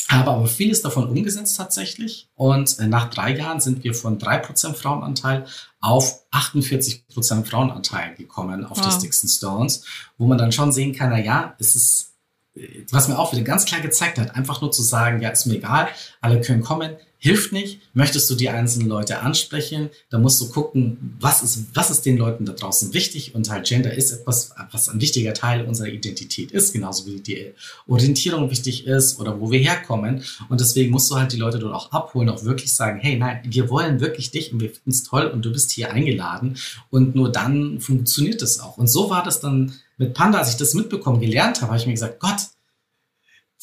Habe aber vieles davon umgesetzt tatsächlich. Und äh, nach drei Jahren sind wir von drei Prozent Frauenanteil auf 48% Frauenanteil gekommen auf wow. die Sticks and Stones, wo man dann schon sehen kann, na ja, es ist, äh, was mir auch wieder ganz klar gezeigt hat, einfach nur zu sagen, ja, ist mir egal, alle können kommen, hilft nicht. Möchtest du die einzelnen Leute ansprechen, dann musst du gucken, was ist, was ist den Leuten da draußen wichtig und halt Gender ist etwas, was ein wichtiger Teil unserer Identität ist, genauso wie die Orientierung wichtig ist oder wo wir herkommen. Und deswegen musst du halt die Leute dort auch abholen, auch wirklich sagen, hey, nein, wir wollen wirklich dich und wir finden es toll und du bist hier eingeladen und nur dann funktioniert es auch. Und so war das dann mit Panda, als ich das mitbekommen, gelernt habe, habe ich mir gesagt, Gott,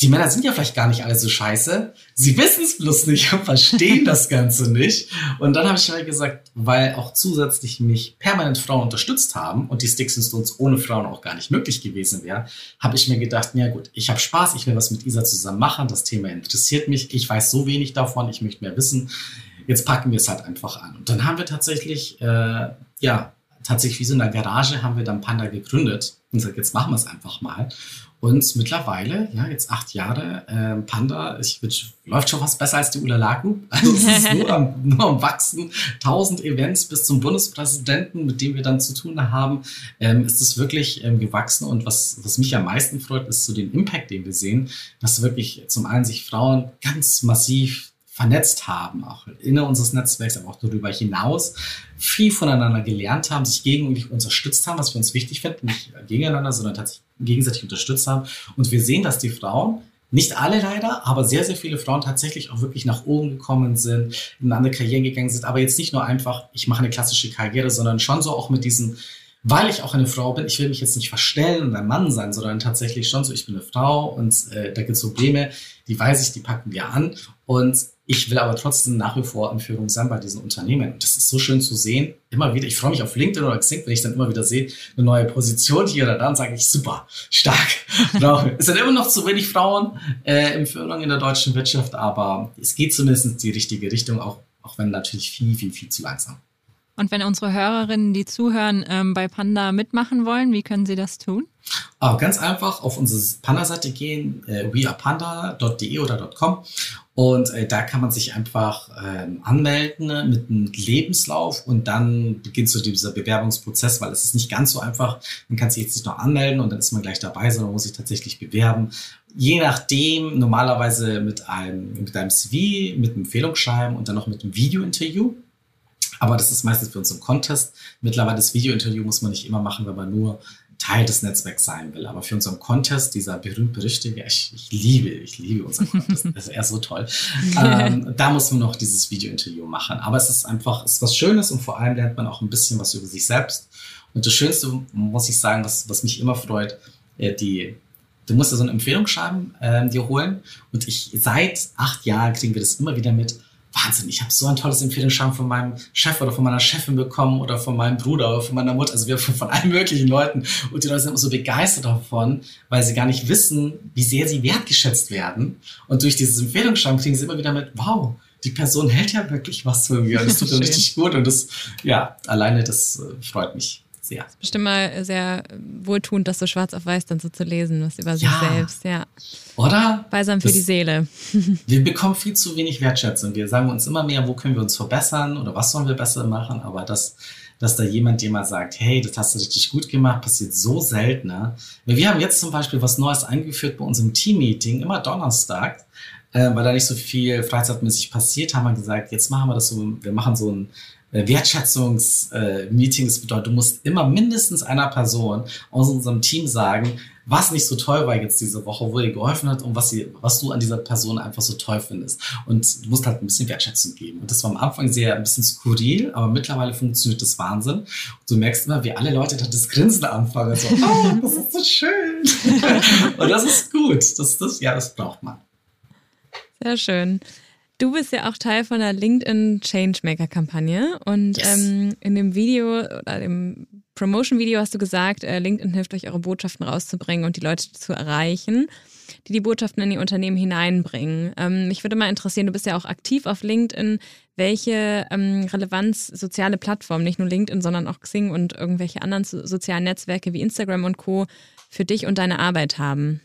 die Männer sind ja vielleicht gar nicht alle so scheiße. Sie wissen es bloß nicht und verstehen das Ganze nicht. Und dann habe ich halt gesagt, weil auch zusätzlich mich permanent Frauen unterstützt haben und die Sticks and Stones ohne Frauen auch gar nicht möglich gewesen wäre, habe ich mir gedacht, ja gut, ich habe Spaß, ich will was mit Isa zusammen machen, das Thema interessiert mich, ich weiß so wenig davon, ich möchte mehr wissen. Jetzt packen wir es halt einfach an. Und dann haben wir tatsächlich, äh, ja, tatsächlich wie so in der Garage haben wir dann Panda gegründet und gesagt, jetzt machen wir es einfach mal. Und mittlerweile, ja, jetzt acht Jahre, äh, Panda, ich, läuft schon fast besser als die Ulalaku. Also es ist nur am, (laughs) nur am Wachsen. Tausend Events bis zum Bundespräsidenten, mit dem wir dann zu tun haben, ähm, ist es wirklich ähm, gewachsen. Und was, was mich am meisten freut, ist so den Impact, den wir sehen, dass wirklich zum einen sich Frauen ganz massiv vernetzt haben, auch innerhalb unseres Netzwerks, aber auch darüber hinaus, viel voneinander gelernt haben, sich gegenseitig unterstützt haben, was für uns wichtig finden, nicht gegeneinander, sondern tatsächlich gegenseitig unterstützt haben. Und wir sehen, dass die Frauen, nicht alle leider, aber sehr, sehr viele Frauen tatsächlich auch wirklich nach oben gekommen sind, in andere Karrieren gegangen sind, aber jetzt nicht nur einfach, ich mache eine klassische Karriere, sondern schon so auch mit diesen weil ich auch eine Frau bin, ich will mich jetzt nicht verstellen und ein Mann sein, sondern tatsächlich schon so, ich bin eine Frau und äh, da gibt es Probleme, die weiß ich, die packen wir an. Und ich will aber trotzdem nach wie vor in Führung sein bei diesen Unternehmen. Und das ist so schön zu sehen. Immer wieder, ich freue mich auf LinkedIn oder Xing, wenn ich dann immer wieder sehe, eine neue Position hier oder da, und sage ich, super, stark. (laughs) es sind immer noch zu wenig Frauen äh, in Führung in der deutschen Wirtschaft, aber es geht zumindest in die richtige Richtung, auch, auch wenn natürlich viel, viel, viel zu langsam. Und wenn unsere Hörerinnen, die zuhören, ähm, bei Panda mitmachen wollen, wie können sie das tun? Oh, ganz einfach auf unsere Panda-Seite gehen, äh, wearepanda.de oder .com und äh, da kann man sich einfach ähm, anmelden mit einem Lebenslauf und dann beginnt so dieser Bewerbungsprozess, weil es ist nicht ganz so einfach. Man kann sich jetzt nicht noch anmelden und dann ist man gleich dabei, sondern muss sich tatsächlich bewerben. Je nachdem, normalerweise mit einem, mit einem CV, mit einem Empfehlungsschreiben und dann noch mit einem Videointerview. Aber das ist meistens für uns ein Contest. Mittlerweile das Videointerview muss man nicht immer machen, wenn man nur Teil des Netzwerks sein will. Aber für unseren Contest, dieser berühmt-berüchtigte, ich, ich liebe, ich liebe unseren Contest, (laughs) das ist eher so toll. ähm, da muss man noch dieses Videointerview machen. Aber es ist einfach, es ist was Schönes und vor allem lernt man auch ein bisschen was über sich selbst. Und das Schönste, muss ich sagen, was, was mich immer freut, äh, die, du musst ja so eine Empfehlungsschreiben äh, dir holen. Und ich, seit acht Jahren kriegen wir das immer wieder mit Wahnsinn, ich habe so ein tolles Empfehlungsschreiben von meinem Chef oder von meiner Chefin bekommen oder von meinem Bruder oder von meiner Mutter, also wir von, von allen möglichen Leuten. Und die Leute sind immer so begeistert davon, weil sie gar nicht wissen, wie sehr sie wertgeschätzt werden. Und durch dieses Empfehlungsschreiben kriegen sie immer wieder mit, wow, die Person hält ja wirklich was für mir (laughs) und das tut mir richtig gut. Und das, ja, alleine das äh, freut mich sehr. Das ist bestimmt mal sehr wohltuend, das so schwarz auf weiß dann so zu lesen, was über ja. sich selbst, ja. Oder? Balsam für das, die Seele. (laughs) wir bekommen viel zu wenig Wertschätzung. Wir sagen uns immer mehr, wo können wir uns verbessern oder was sollen wir besser machen, aber das, dass da jemand dir mal sagt, hey, das hast du richtig gut gemacht, passiert so seltener. Wir haben jetzt zum Beispiel was Neues eingeführt bei unserem Team-Meeting, immer Donnerstag, äh, weil da nicht so viel freizeitmäßig passiert, haben wir gesagt, jetzt machen wir das so, wir machen so ein äh, Wertschätzungsmeetings bedeutet, du musst immer mindestens einer Person aus unserem Team sagen, was nicht so toll war jetzt diese Woche, wo ihr geholfen hat und was, sie, was du an dieser Person einfach so toll findest. Und du musst halt ein bisschen Wertschätzung geben. Und das war am Anfang sehr ein bisschen skurril, aber mittlerweile funktioniert das Wahnsinn. Und du merkst immer, wie alle Leute da das Grinsen anfangen. So, (laughs) oh, das ist so schön. (laughs) und das ist gut. Das, das, ja, das braucht man. Sehr schön. Du bist ja auch Teil von der LinkedIn Changemaker-Kampagne und yes. ähm, in dem Video oder dem Promotion-Video hast du gesagt, äh, LinkedIn hilft euch, eure Botschaften rauszubringen und die Leute zu erreichen, die die Botschaften in die Unternehmen hineinbringen. Ähm, mich würde mal interessieren, du bist ja auch aktiv auf LinkedIn. Welche ähm, Relevanz soziale Plattformen, nicht nur LinkedIn, sondern auch Xing und irgendwelche anderen so sozialen Netzwerke wie Instagram und Co. für dich und deine Arbeit haben?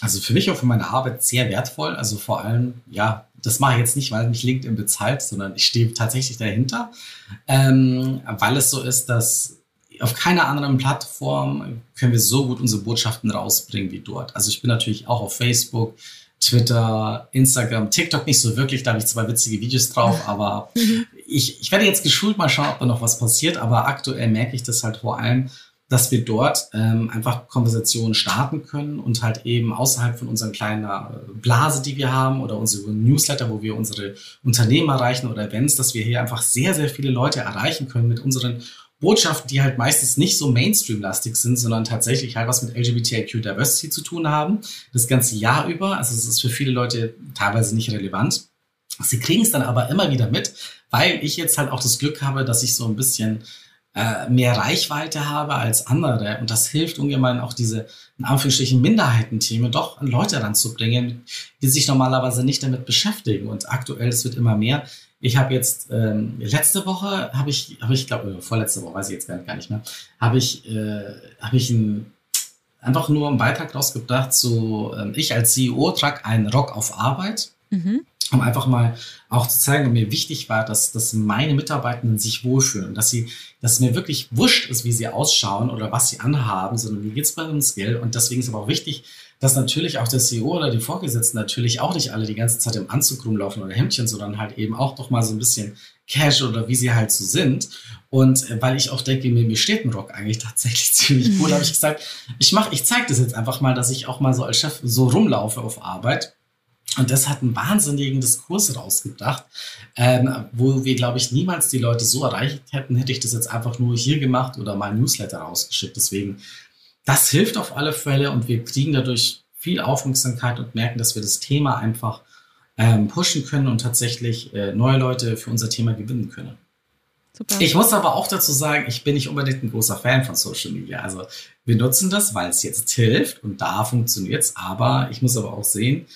Also für mich auch für meine Arbeit sehr wertvoll. Also vor allem, ja, das mache ich jetzt nicht, weil mich LinkedIn bezahlt, sondern ich stehe tatsächlich dahinter, ähm, weil es so ist, dass auf keiner anderen Plattform können wir so gut unsere Botschaften rausbringen wie dort. Also ich bin natürlich auch auf Facebook, Twitter, Instagram, TikTok nicht so wirklich, da habe ich zwei witzige Videos drauf, (laughs) aber ich, ich werde jetzt geschult, mal schauen, ob da noch was passiert, aber aktuell merke ich das halt vor allem, dass wir dort ähm, einfach Konversationen starten können und halt eben außerhalb von unseren kleinen äh, Blase, die wir haben oder unsere Newsletter, wo wir unsere Unternehmen erreichen oder Events, dass wir hier einfach sehr, sehr viele Leute erreichen können mit unseren Botschaften, die halt meistens nicht so Mainstream-lastig sind, sondern tatsächlich halt was mit LGBTIQ Diversity zu tun haben, das ganze Jahr über. Also es ist für viele Leute teilweise nicht relevant. Sie kriegen es dann aber immer wieder mit, weil ich jetzt halt auch das Glück habe, dass ich so ein bisschen äh, mehr Reichweite habe als andere. Und das hilft ungemein auch diese, in Anführungsstrichen, Minderheitenthemen doch an Leute ranzubringen, die sich normalerweise nicht damit beschäftigen. Und aktuell, es wird immer mehr. Ich habe jetzt ähm, letzte Woche habe ich habe ich glaube vorletzte Woche weiß ich jetzt gar nicht mehr habe ich äh, habe ich ein, einfach nur einen Beitrag rausgebracht so äh, ich als CEO trage einen Rock auf Arbeit mhm um einfach mal auch zu zeigen, mir wichtig war, dass, dass meine Mitarbeitenden sich wohlfühlen, dass sie, dass es mir wirklich wurscht ist, wie sie ausschauen oder was sie anhaben, sondern mir geht's bei uns Geld. Und deswegen ist aber auch wichtig, dass natürlich auch der CEO oder die Vorgesetzten natürlich auch nicht alle die ganze Zeit im Anzug rumlaufen oder Hemdchen, sondern halt eben auch doch mal so ein bisschen Cash oder wie sie halt so sind. Und äh, weil ich auch denke, mir, mir steht ein Rock eigentlich (laughs) tatsächlich ziemlich gut, (laughs) habe ich gesagt, ich mach, ich zeige das jetzt einfach mal, dass ich auch mal so als Chef so rumlaufe auf Arbeit und das hat einen wahnsinnigen Diskurs rausgebracht, ähm, wo wir, glaube ich, niemals die Leute so erreicht hätten, hätte ich das jetzt einfach nur hier gemacht oder mal ein Newsletter rausgeschickt. Deswegen, das hilft auf alle Fälle und wir kriegen dadurch viel Aufmerksamkeit und merken, dass wir das Thema einfach ähm, pushen können und tatsächlich äh, neue Leute für unser Thema gewinnen können. Super. Ich muss aber auch dazu sagen, ich bin nicht unbedingt ein großer Fan von Social Media. Also wir nutzen das, weil es jetzt hilft und da funktioniert es. Aber ich muss aber auch sehen,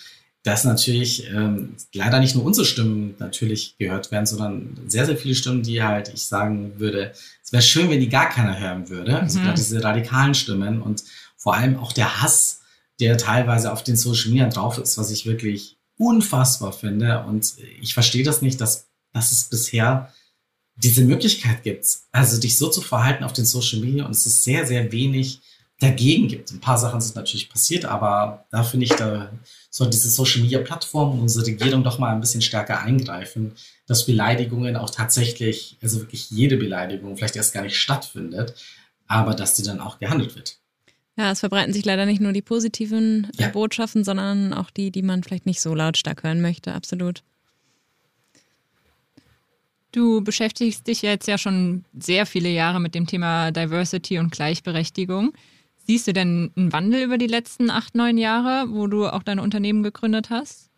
dass natürlich ähm, leider nicht nur unsere Stimmen natürlich gehört werden, sondern sehr, sehr viele Stimmen, die halt, ich sagen würde, es wäre schön, wenn die gar keiner hören würde. Also mhm. gerade diese radikalen Stimmen und vor allem auch der Hass, der teilweise auf den Social Media drauf ist, was ich wirklich unfassbar finde. Und ich verstehe das nicht, dass, dass es bisher diese Möglichkeit gibt, also dich so zu verhalten auf den Social Media und es ist sehr, sehr wenig dagegen gibt. Ein paar Sachen sind natürlich passiert, aber da finde ich, da soll diese Social Media Plattform unsere Regierung doch mal ein bisschen stärker eingreifen, dass Beleidigungen auch tatsächlich, also wirklich jede Beleidigung vielleicht erst gar nicht stattfindet, aber dass die dann auch gehandelt wird. Ja, es verbreiten sich leider nicht nur die positiven ja. Botschaften, sondern auch die, die man vielleicht nicht so lautstark hören möchte. Absolut. Du beschäftigst dich jetzt ja schon sehr viele Jahre mit dem Thema Diversity und Gleichberechtigung. Siehst du denn einen Wandel über die letzten acht, neun Jahre, wo du auch dein Unternehmen gegründet hast?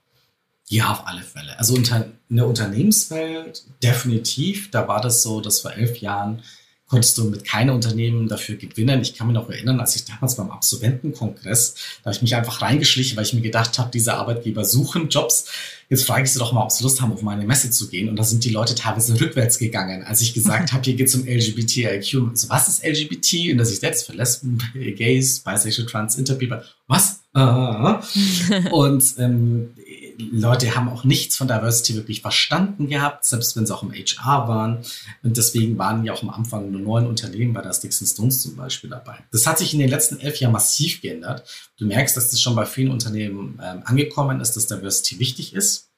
Ja, auf alle Fälle. Also in der Unternehmenswelt definitiv. Da war das so, dass vor elf Jahren konntest du mit keinem Unternehmen dafür gewinnen. Ich kann mich noch erinnern, als ich damals beim Absolventenkongress, da habe ich mich einfach reingeschlichen, weil ich mir gedacht habe, diese Arbeitgeber suchen Jobs. Jetzt frage ich sie doch mal, ob sie Lust haben, auf meine Messe zu gehen. Und da sind die Leute teilweise rückwärts gegangen, als ich gesagt (laughs) habe, hier geht es um LGBTIQ. So, was ist LGBT? Und dass ich jetzt für Lesben, Gays, Bisexual, Trans, Interpeople. Was? Uh, (laughs) und ähm, Leute haben auch nichts von Diversity wirklich verstanden gehabt, selbst wenn sie auch im HR waren. Und deswegen waren ja auch am Anfang nur neun Unternehmen bei der Sticks Stones zum Beispiel dabei. Das hat sich in den letzten elf Jahren massiv geändert. Du merkst, dass das schon bei vielen Unternehmen ähm, angekommen ist, dass Diversity wichtig ist.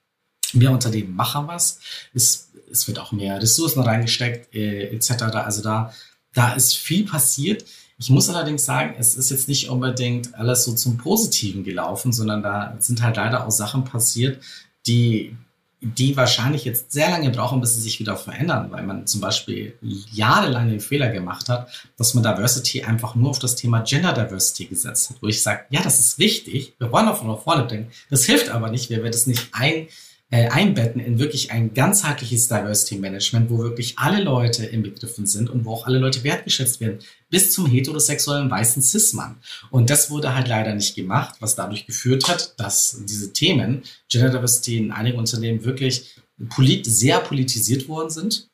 Mehr Unternehmen machen was. Es, es wird auch mehr Ressourcen reingesteckt, äh, etc. Also da, da ist viel passiert. Ich muss allerdings sagen, es ist jetzt nicht unbedingt alles so zum Positiven gelaufen, sondern da sind halt leider auch Sachen passiert, die, die wahrscheinlich jetzt sehr lange brauchen, bis sie sich wieder verändern, weil man zum Beispiel jahrelang den Fehler gemacht hat, dass man Diversity einfach nur auf das Thema Gender Diversity gesetzt hat, wo ich sage, ja, das ist wichtig, wir wollen auch von vorne denken, das hilft aber nicht, wenn wir das nicht ein äh, einbetten in wirklich ein ganzheitliches Diversity Management, wo wirklich alle Leute inbegriffen sind und wo auch alle Leute wertgeschätzt werden, bis zum heterosexuellen weißen Cis-Mann. Und das wurde halt leider nicht gemacht, was dadurch geführt hat, dass diese Themen Gender Diversity in einigen Unternehmen wirklich polit sehr politisiert worden sind.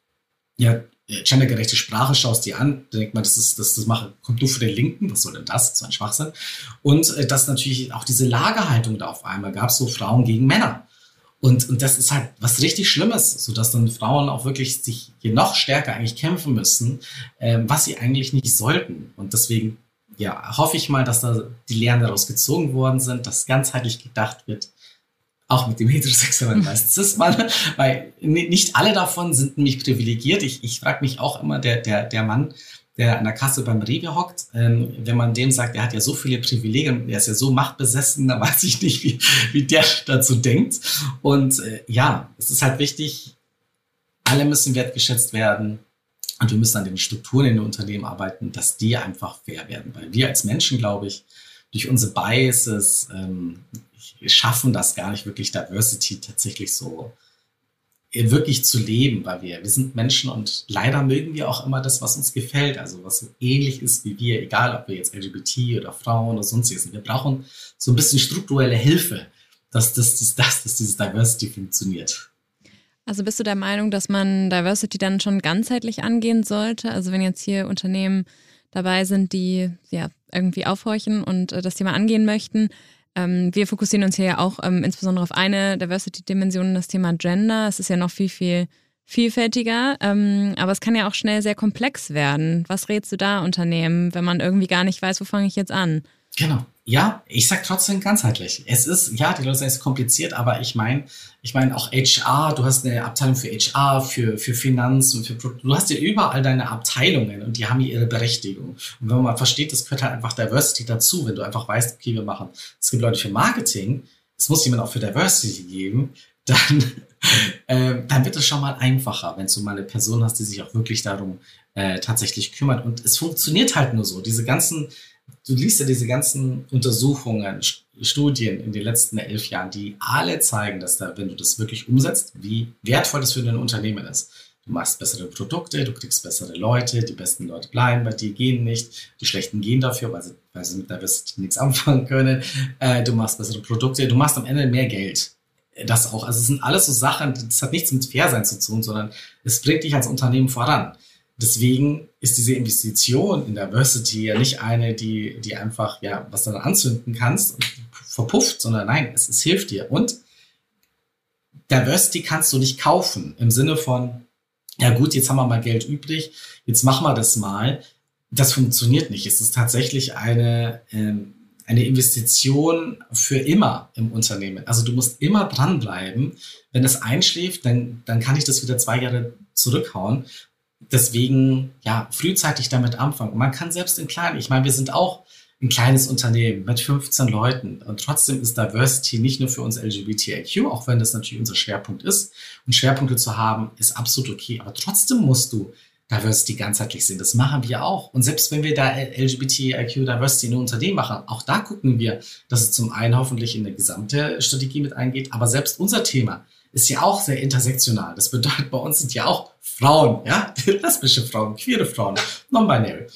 Ja, äh, gendergerechte Sprache schaust dir an, da denkt man, das ist, das, das mache, kommt nur für den Linken, was soll denn das? So ein Schwachsinn. Und äh, dass natürlich auch diese Lagerhaltung da auf einmal gab, so Frauen gegen Männer. Und, und das ist halt was richtig Schlimmes, so dass dann Frauen auch wirklich sich hier noch stärker eigentlich kämpfen müssen, ähm, was sie eigentlich nicht sollten. Und deswegen, ja, hoffe ich mal, dass da die Lehren daraus gezogen worden sind, dass ganzheitlich gedacht wird, auch mit dem heterosexuellen weißen Cis-Mann, weil nicht alle davon sind nämlich privilegiert. Ich, ich frage mich auch immer, der, der, der Mann, der an der Kasse beim Rewe hockt, ähm, wenn man dem sagt, er hat ja so viele Privilegien, er ist ja so machtbesessen, dann (laughs) weiß ich nicht, wie, wie der dazu denkt. Und äh, ja, es ist halt wichtig, alle müssen wertgeschätzt werden. Und wir müssen an den Strukturen in den Unternehmen arbeiten, dass die einfach fair werden. Weil wir als Menschen, glaube ich, durch unsere Biases ähm, schaffen das gar nicht wirklich Diversity tatsächlich so wirklich zu leben, weil wir, wir sind Menschen und leider mögen wir auch immer das, was uns gefällt, also was so ähnlich ist wie wir, egal ob wir jetzt LGBT oder Frauen oder sonstiges sind. Wir brauchen so ein bisschen strukturelle Hilfe, dass, das, dass, dass, dass dieses Diversity funktioniert. Also bist du der Meinung, dass man Diversity dann schon ganzheitlich angehen sollte? Also wenn jetzt hier Unternehmen dabei sind, die ja irgendwie aufhorchen und äh, das Thema angehen möchten, ähm, wir fokussieren uns hier ja auch ähm, insbesondere auf eine Diversity-Dimension, das Thema Gender. Es ist ja noch viel, viel vielfältiger, ähm, aber es kann ja auch schnell sehr komplex werden. Was rätst du da Unternehmen, wenn man irgendwie gar nicht weiß, wo fange ich jetzt an? Genau. Ja, ich sag trotzdem ganzheitlich. Es ist, ja, die Leute sagen, es ist kompliziert, aber ich meine, ich meine auch HR, du hast eine Abteilung für HR, für, für Finanz und für du hast ja überall deine Abteilungen und die haben hier ihre Berechtigung. Und wenn man versteht, das gehört halt einfach Diversity dazu, wenn du einfach weißt, okay, wir machen, es gibt Leute für Marketing, es muss jemand auch für Diversity geben, dann, (laughs) äh, dann wird es schon mal einfacher, wenn du mal eine Person hast, die sich auch wirklich darum äh, tatsächlich kümmert. Und es funktioniert halt nur so. Diese ganzen du liest ja diese ganzen Untersuchungen, Studien in den letzten elf Jahren, die alle zeigen, dass da, wenn du das wirklich umsetzt, wie wertvoll das für dein Unternehmen ist. Du machst bessere Produkte, du kriegst bessere Leute, die besten Leute bleiben bei dir, gehen nicht, die schlechten gehen dafür, weil sie, weil sie mit Diversity nichts anfangen können. Äh, du machst bessere Produkte, du machst am Ende mehr Geld. Das auch, also es sind alles so Sachen, das hat nichts mit Fairsein zu tun, sondern es bringt dich als Unternehmen voran. Deswegen ist diese Investition in Diversity ja nicht eine, die, die einfach, ja, was dann anzünden kannst und verpufft, sondern nein, es, es hilft dir. Und Diversity kannst du nicht kaufen im Sinne von, ja gut, jetzt haben wir mal Geld übrig, jetzt machen wir das mal. Das funktioniert nicht. Es ist tatsächlich eine, ähm, eine Investition für immer im Unternehmen. Also du musst immer dranbleiben. Wenn es einschläft, dann, dann kann ich das wieder zwei Jahre zurückhauen deswegen ja frühzeitig damit anfangen. man kann selbst in kleinen, ich meine, wir sind auch ein kleines Unternehmen mit 15 Leuten und trotzdem ist Diversity nicht nur für uns LGBTIQ, auch wenn das natürlich unser Schwerpunkt ist. Und Schwerpunkte zu haben ist absolut okay, aber trotzdem musst du Diversity ganzheitlich sehen. Das machen wir auch. Und selbst wenn wir da LGBTIQ Diversity in einem Unternehmen machen, auch da gucken wir, dass es zum einen hoffentlich in eine gesamte Strategie mit eingeht, aber selbst unser Thema ist ja auch sehr intersektional. Das bedeutet, bei uns sind ja auch Frauen, ja, (laughs) lesbische Frauen, queere Frauen, non-binary,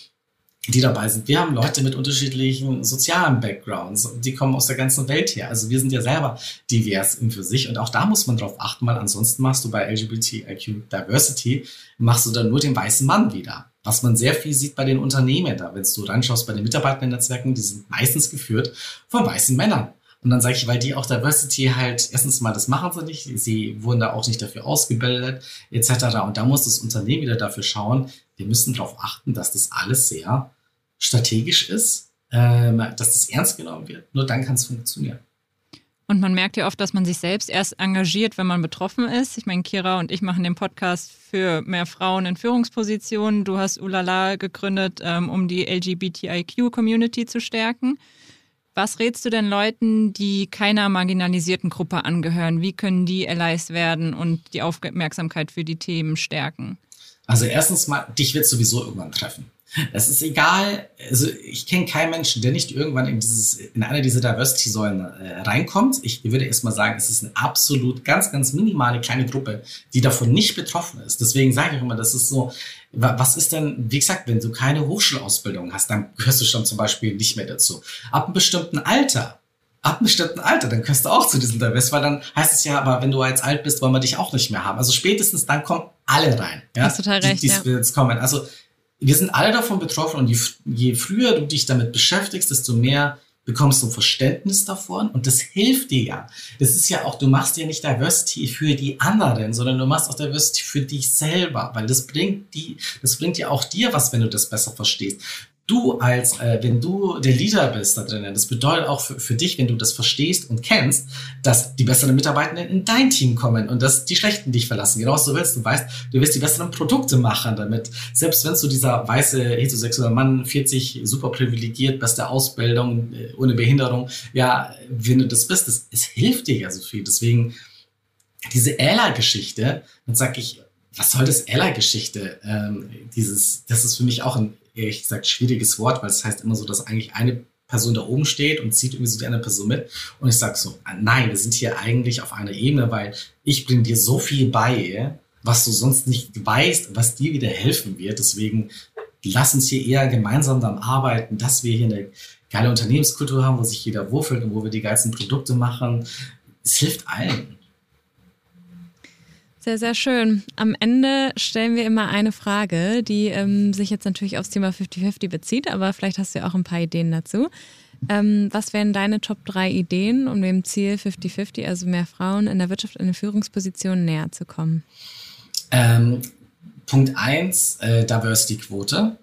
die dabei sind. Wir haben Leute mit unterschiedlichen sozialen Backgrounds, die kommen aus der ganzen Welt her. Also wir sind ja selber divers in für sich und auch da muss man drauf achten, weil ansonsten machst du bei LGBTIQ Diversity, machst du dann nur den weißen Mann wieder. Was man sehr viel sieht bei den Unternehmen da, wenn du reinschaust bei den Mitarbeiternetzwerken, die sind meistens geführt von weißen Männern. Und dann sage ich, weil die auch Diversity halt, erstens mal, das machen sie nicht, sie wurden da auch nicht dafür ausgebildet, etc. Und da muss das Unternehmen wieder dafür schauen, wir müssen darauf achten, dass das alles sehr strategisch ist, ähm, dass das ernst genommen wird. Nur dann kann es funktionieren. Und man merkt ja oft, dass man sich selbst erst engagiert, wenn man betroffen ist. Ich meine, Kira und ich machen den Podcast für mehr Frauen in Führungspositionen. Du hast Ulala gegründet, ähm, um die LGBTIQ-Community zu stärken. Was rätst du denn Leuten, die keiner marginalisierten Gruppe angehören? Wie können die Allies werden und die Aufmerksamkeit für die Themen stärken? Also erstens mal, dich wird sowieso irgendwann treffen. Es ist egal, also ich kenne keinen Menschen, der nicht irgendwann in dieses, in eine dieser Diversity-Säulen äh, reinkommt. Ich würde erst mal sagen, es ist eine absolut ganz, ganz minimale kleine Gruppe, die davon nicht betroffen ist. Deswegen sage ich immer, das ist so, was ist denn, wie gesagt, wenn du keine Hochschulausbildung hast, dann gehörst du schon zum Beispiel nicht mehr dazu. Ab einem bestimmten Alter ab einem bestimmten Alter, dann gehörst du auch zu diesem Divest, weil dann heißt es ja, aber wenn du jetzt alt bist, wollen wir dich auch nicht mehr haben. Also spätestens dann kommen alle rein. Ja? Hast total recht, die, die ja. kommen. Also wir sind alle davon betroffen und je, je früher du dich damit beschäftigst, desto mehr bekommst du Verständnis davon und das hilft dir ja. Das ist ja auch, du machst ja nicht Diversity für die anderen, sondern du machst auch Diversity für dich selber, weil das bringt die, das bringt ja auch dir was, wenn du das besser verstehst du als, äh, wenn du der Leader bist da drinnen, das bedeutet auch für, für dich, wenn du das verstehst und kennst, dass die besseren Mitarbeitenden in dein Team kommen und dass die Schlechten dich verlassen. Genau du willst. Du weißt, du wirst die besseren Produkte machen damit. Selbst wenn du dieser weiße heterosexuelle Mann, 40, super privilegiert, beste Ausbildung, äh, ohne Behinderung, ja, wenn du das bist, das, es hilft dir ja so viel. Deswegen, diese Ella-Geschichte, dann sag ich, was soll das Ally-Geschichte? Ähm, dieses, das ist für mich auch ein, ehrlich gesagt, schwieriges Wort, weil es heißt immer so, dass eigentlich eine Person da oben steht und zieht irgendwie so die andere Person mit. Und ich sage so, nein, wir sind hier eigentlich auf einer Ebene, weil ich bringe dir so viel bei, was du sonst nicht weißt, was dir wieder helfen wird. Deswegen lass uns hier eher gemeinsam dann arbeiten, dass wir hier eine geile Unternehmenskultur haben, wo sich jeder wohlfühlt und wo wir die geilsten Produkte machen. Es hilft allen. Sehr, sehr schön. Am Ende stellen wir immer eine Frage, die ähm, sich jetzt natürlich aufs Thema 50-50 bezieht, aber vielleicht hast du ja auch ein paar Ideen dazu. Ähm, was wären deine Top 3 Ideen, um dem Ziel 50-50, also mehr Frauen in der Wirtschaft in den Führungspositionen näher zu kommen? Ähm, Punkt 1, äh, Diversity-Quote.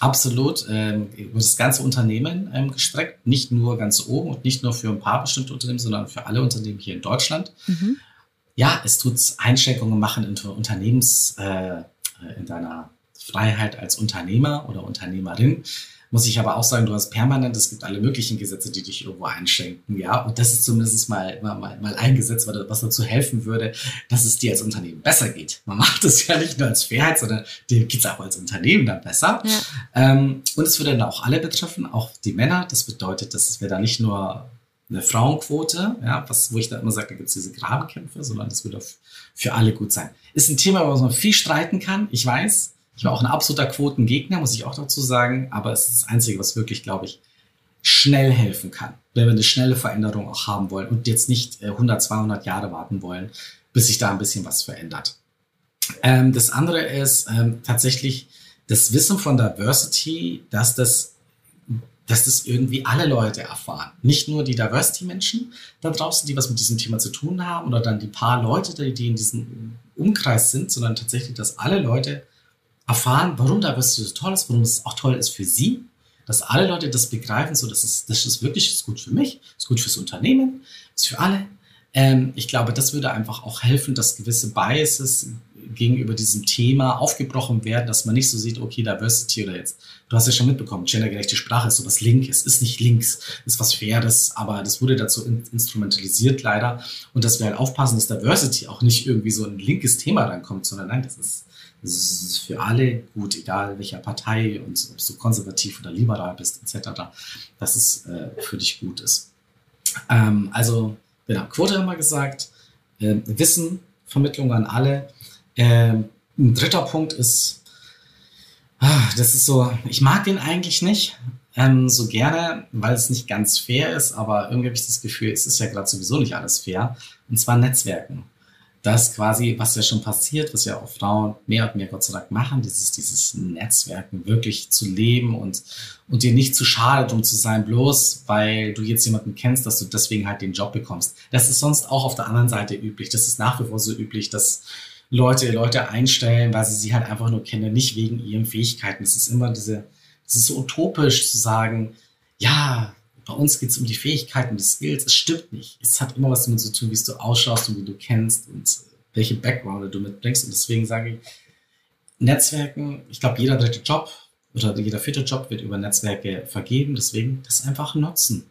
Absolut ähm, über das ganze Unternehmen ähm, gestreckt, nicht nur ganz oben und nicht nur für ein paar bestimmte Unternehmen, sondern für alle Unternehmen hier in Deutschland. Mhm ja, es tut Einschränkungen machen in Unternehmens, äh, in deiner Freiheit als Unternehmer oder Unternehmerin. Muss ich aber auch sagen, du hast permanent, es gibt alle möglichen Gesetze, die dich irgendwo einschränken, ja. Und das ist zumindest mal, mal, mal ein Gesetz, was dazu helfen würde, dass es dir als Unternehmen besser geht. Man macht es ja nicht nur als Fairheit, sondern dir geht es auch als Unternehmen dann besser. Ja. Ähm, und es würde dann auch alle betreffen, auch die Männer. Das bedeutet, dass wir da nicht nur eine Frauenquote, ja, was, wo ich dann immer sage, da gibt es diese Grabenkämpfe, sondern das würde für alle gut sein. Ist ein Thema, über man viel streiten kann, ich weiß. Ich war auch ein absoluter Quotengegner, muss ich auch dazu sagen, aber es ist das Einzige, was wirklich, glaube ich, schnell helfen kann, wenn wir eine schnelle Veränderung auch haben wollen und jetzt nicht 100, äh, 200 Jahre warten wollen, bis sich da ein bisschen was verändert. Ähm, das andere ist ähm, tatsächlich das Wissen von Diversity, dass das dass das irgendwie alle Leute erfahren. Nicht nur die Diversity-Menschen da draußen, die was mit diesem Thema zu tun haben oder dann die paar Leute, die in diesem Umkreis sind, sondern tatsächlich, dass alle Leute erfahren, warum Diversity so toll ist, warum es auch toll ist für sie, dass alle Leute das begreifen, so dass es, das ist wirklich ist gut für mich, ist gut fürs Unternehmen, ist für alle. Ähm, ich glaube, das würde einfach auch helfen, dass gewisse Biases gegenüber diesem Thema aufgebrochen werden, dass man nicht so sieht, okay, Diversity oder jetzt, du hast ja schon mitbekommen, gendergerechte Sprache ist so was Linkes, ist nicht links, ist was Faires, aber das wurde dazu in, instrumentalisiert leider und dass wir halt aufpassen, dass Diversity auch nicht irgendwie so ein linkes Thema rankommt, sondern nein, das ist, das ist für alle gut, egal welcher Partei und ob du konservativ oder liberal bist, etc., dass es äh, für dich gut ist. Ähm, also, genau, Quote haben wir gesagt, äh, Wissen, Vermittlung an alle, ähm, ein dritter Punkt ist, ah, das ist so, ich mag den eigentlich nicht ähm, so gerne, weil es nicht ganz fair ist, aber irgendwie habe ich das Gefühl, es ist ja gerade sowieso nicht alles fair. Und zwar Netzwerken. Das quasi, was ja schon passiert, was ja auch Frauen mehr und mehr Gott sei Dank machen, dieses, dieses Netzwerken wirklich zu leben und, und dir nicht zu schade drum zu sein, bloß weil du jetzt jemanden kennst, dass du deswegen halt den Job bekommst. Das ist sonst auch auf der anderen Seite üblich. Das ist nach wie vor so üblich, dass Leute, Leute einstellen, weil sie sie halt einfach nur kennen, nicht wegen ihren Fähigkeiten. Es ist immer diese, es ist so utopisch zu sagen, ja, bei uns geht es um die Fähigkeiten, die Skills. Es stimmt nicht. Es hat immer was damit zu tun, wie du ausschaust und wie du kennst und welche Background du mitbringst. Und deswegen sage ich, Netzwerken, ich glaube, jeder dritte Job oder jeder vierte Job wird über Netzwerke vergeben. Deswegen das einfach nutzen.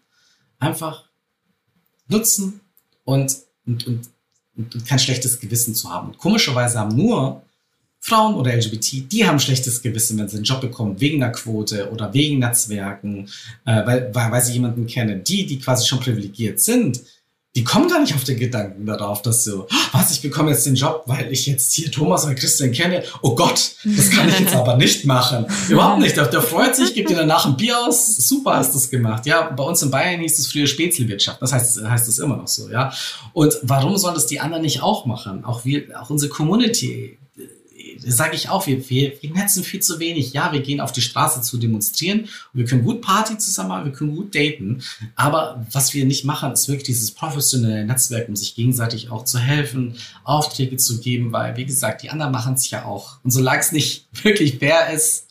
Einfach nutzen und, und, und und kein schlechtes Gewissen zu haben. Und komischerweise haben nur Frauen oder LGBT, die haben schlechtes Gewissen, wenn sie einen Job bekommen, wegen einer Quote oder wegen Netzwerken, äh, weil, weil, weil sie jemanden kennen. Die, die quasi schon privilegiert sind, die kommen gar nicht auf den Gedanken darauf, dass so, was, ich bekomme jetzt den Job, weil ich jetzt hier Thomas oder Christian kenne. Oh Gott, das kann ich jetzt (laughs) aber nicht machen. Überhaupt nicht. Der, der freut sich, gibt dir danach ein Bier aus. Super hast du das gemacht. Ja, bei uns in Bayern hieß es früher Spätzlewirtschaft. Das heißt, heißt das immer noch so, ja. Und warum sollen das die anderen nicht auch machen? Auch wir, auch unsere Community sage ich auch, wir, wir, wir netzen viel zu wenig. Ja, wir gehen auf die Straße zu demonstrieren wir können gut Party zusammen machen, wir können gut daten. Aber was wir nicht machen, ist wirklich dieses professionelle Netzwerk, um sich gegenseitig auch zu helfen, Aufträge zu geben, weil, wie gesagt, die anderen machen es ja auch. Und solange es nicht (laughs) wirklich fair ist,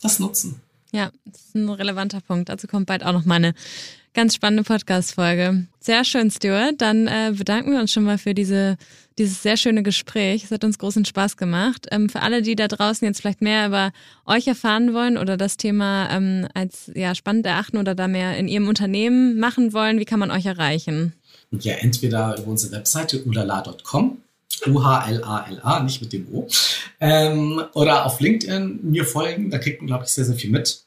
das nutzen. Ja, das ist ein relevanter Punkt. Dazu kommt bald auch noch meine ganz spannende Podcast-Folge. Sehr schön, Stuart. Dann äh, bedanken wir uns schon mal für diese, dieses sehr schöne Gespräch. Es hat uns großen Spaß gemacht. Ähm, für alle, die da draußen jetzt vielleicht mehr über euch erfahren wollen oder das Thema ähm, als ja, spannend erachten oder da mehr in ihrem Unternehmen machen wollen, wie kann man euch erreichen? Ja, entweder über unsere Webseite ulala.com U-H-L-A-L-A, nicht mit dem O. Ähm, oder auf LinkedIn mir folgen, da kriegt man, glaube ich, sehr, sehr viel mit.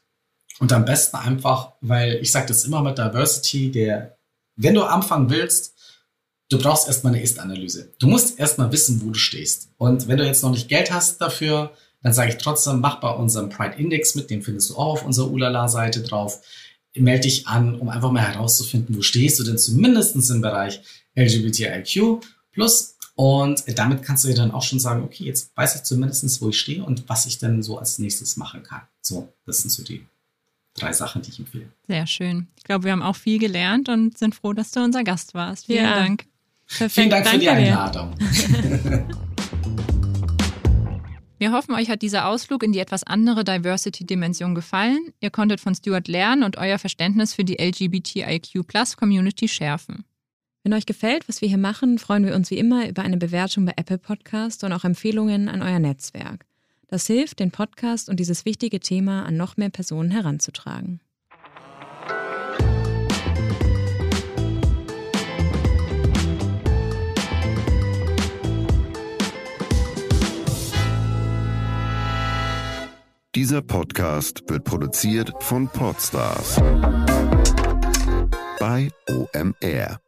Und am besten einfach, weil ich sage das immer mit Diversity, der, wenn du anfangen willst, du brauchst erstmal eine Ist-Analyse. Du musst erstmal wissen, wo du stehst. Und wenn du jetzt noch nicht Geld hast dafür, dann sage ich trotzdem, mach bei unserem Pride Index mit, den findest du auch auf unserer Ulala-Seite drauf. Melde dich an, um einfach mal herauszufinden, wo stehst du denn zumindest im Bereich LGBTIQ. Und damit kannst du dir dann auch schon sagen, okay, jetzt weiß ich zumindest, wo ich stehe und was ich dann so als nächstes machen kann. So, das sind so die drei Sachen, die ich empfehle. Sehr schön. Ich glaube, wir haben auch viel gelernt und sind froh, dass du unser Gast warst. Vielen Ja. Dank. Perfekt. Vielen Dank für die Danke. Einladung. (laughs) Wir hoffen, euch hat dieser Ausflug in die etwas andere Diversity-Dimension gefallen. Ihr konntet von Stuart lernen und euer Verständnis für die LGBTIQ-Plus-Community schärfen. Wenn euch gefällt, was wir hier machen, freuen wir uns wie immer über eine Bewertung bei Apple Podcast und auch Empfehlungen an euer Netzwerk. Das hilft, den Podcast und dieses wichtige Thema an noch mehr Personen heranzutragen. Dieser Podcast wird produziert von Podstars bei OMR.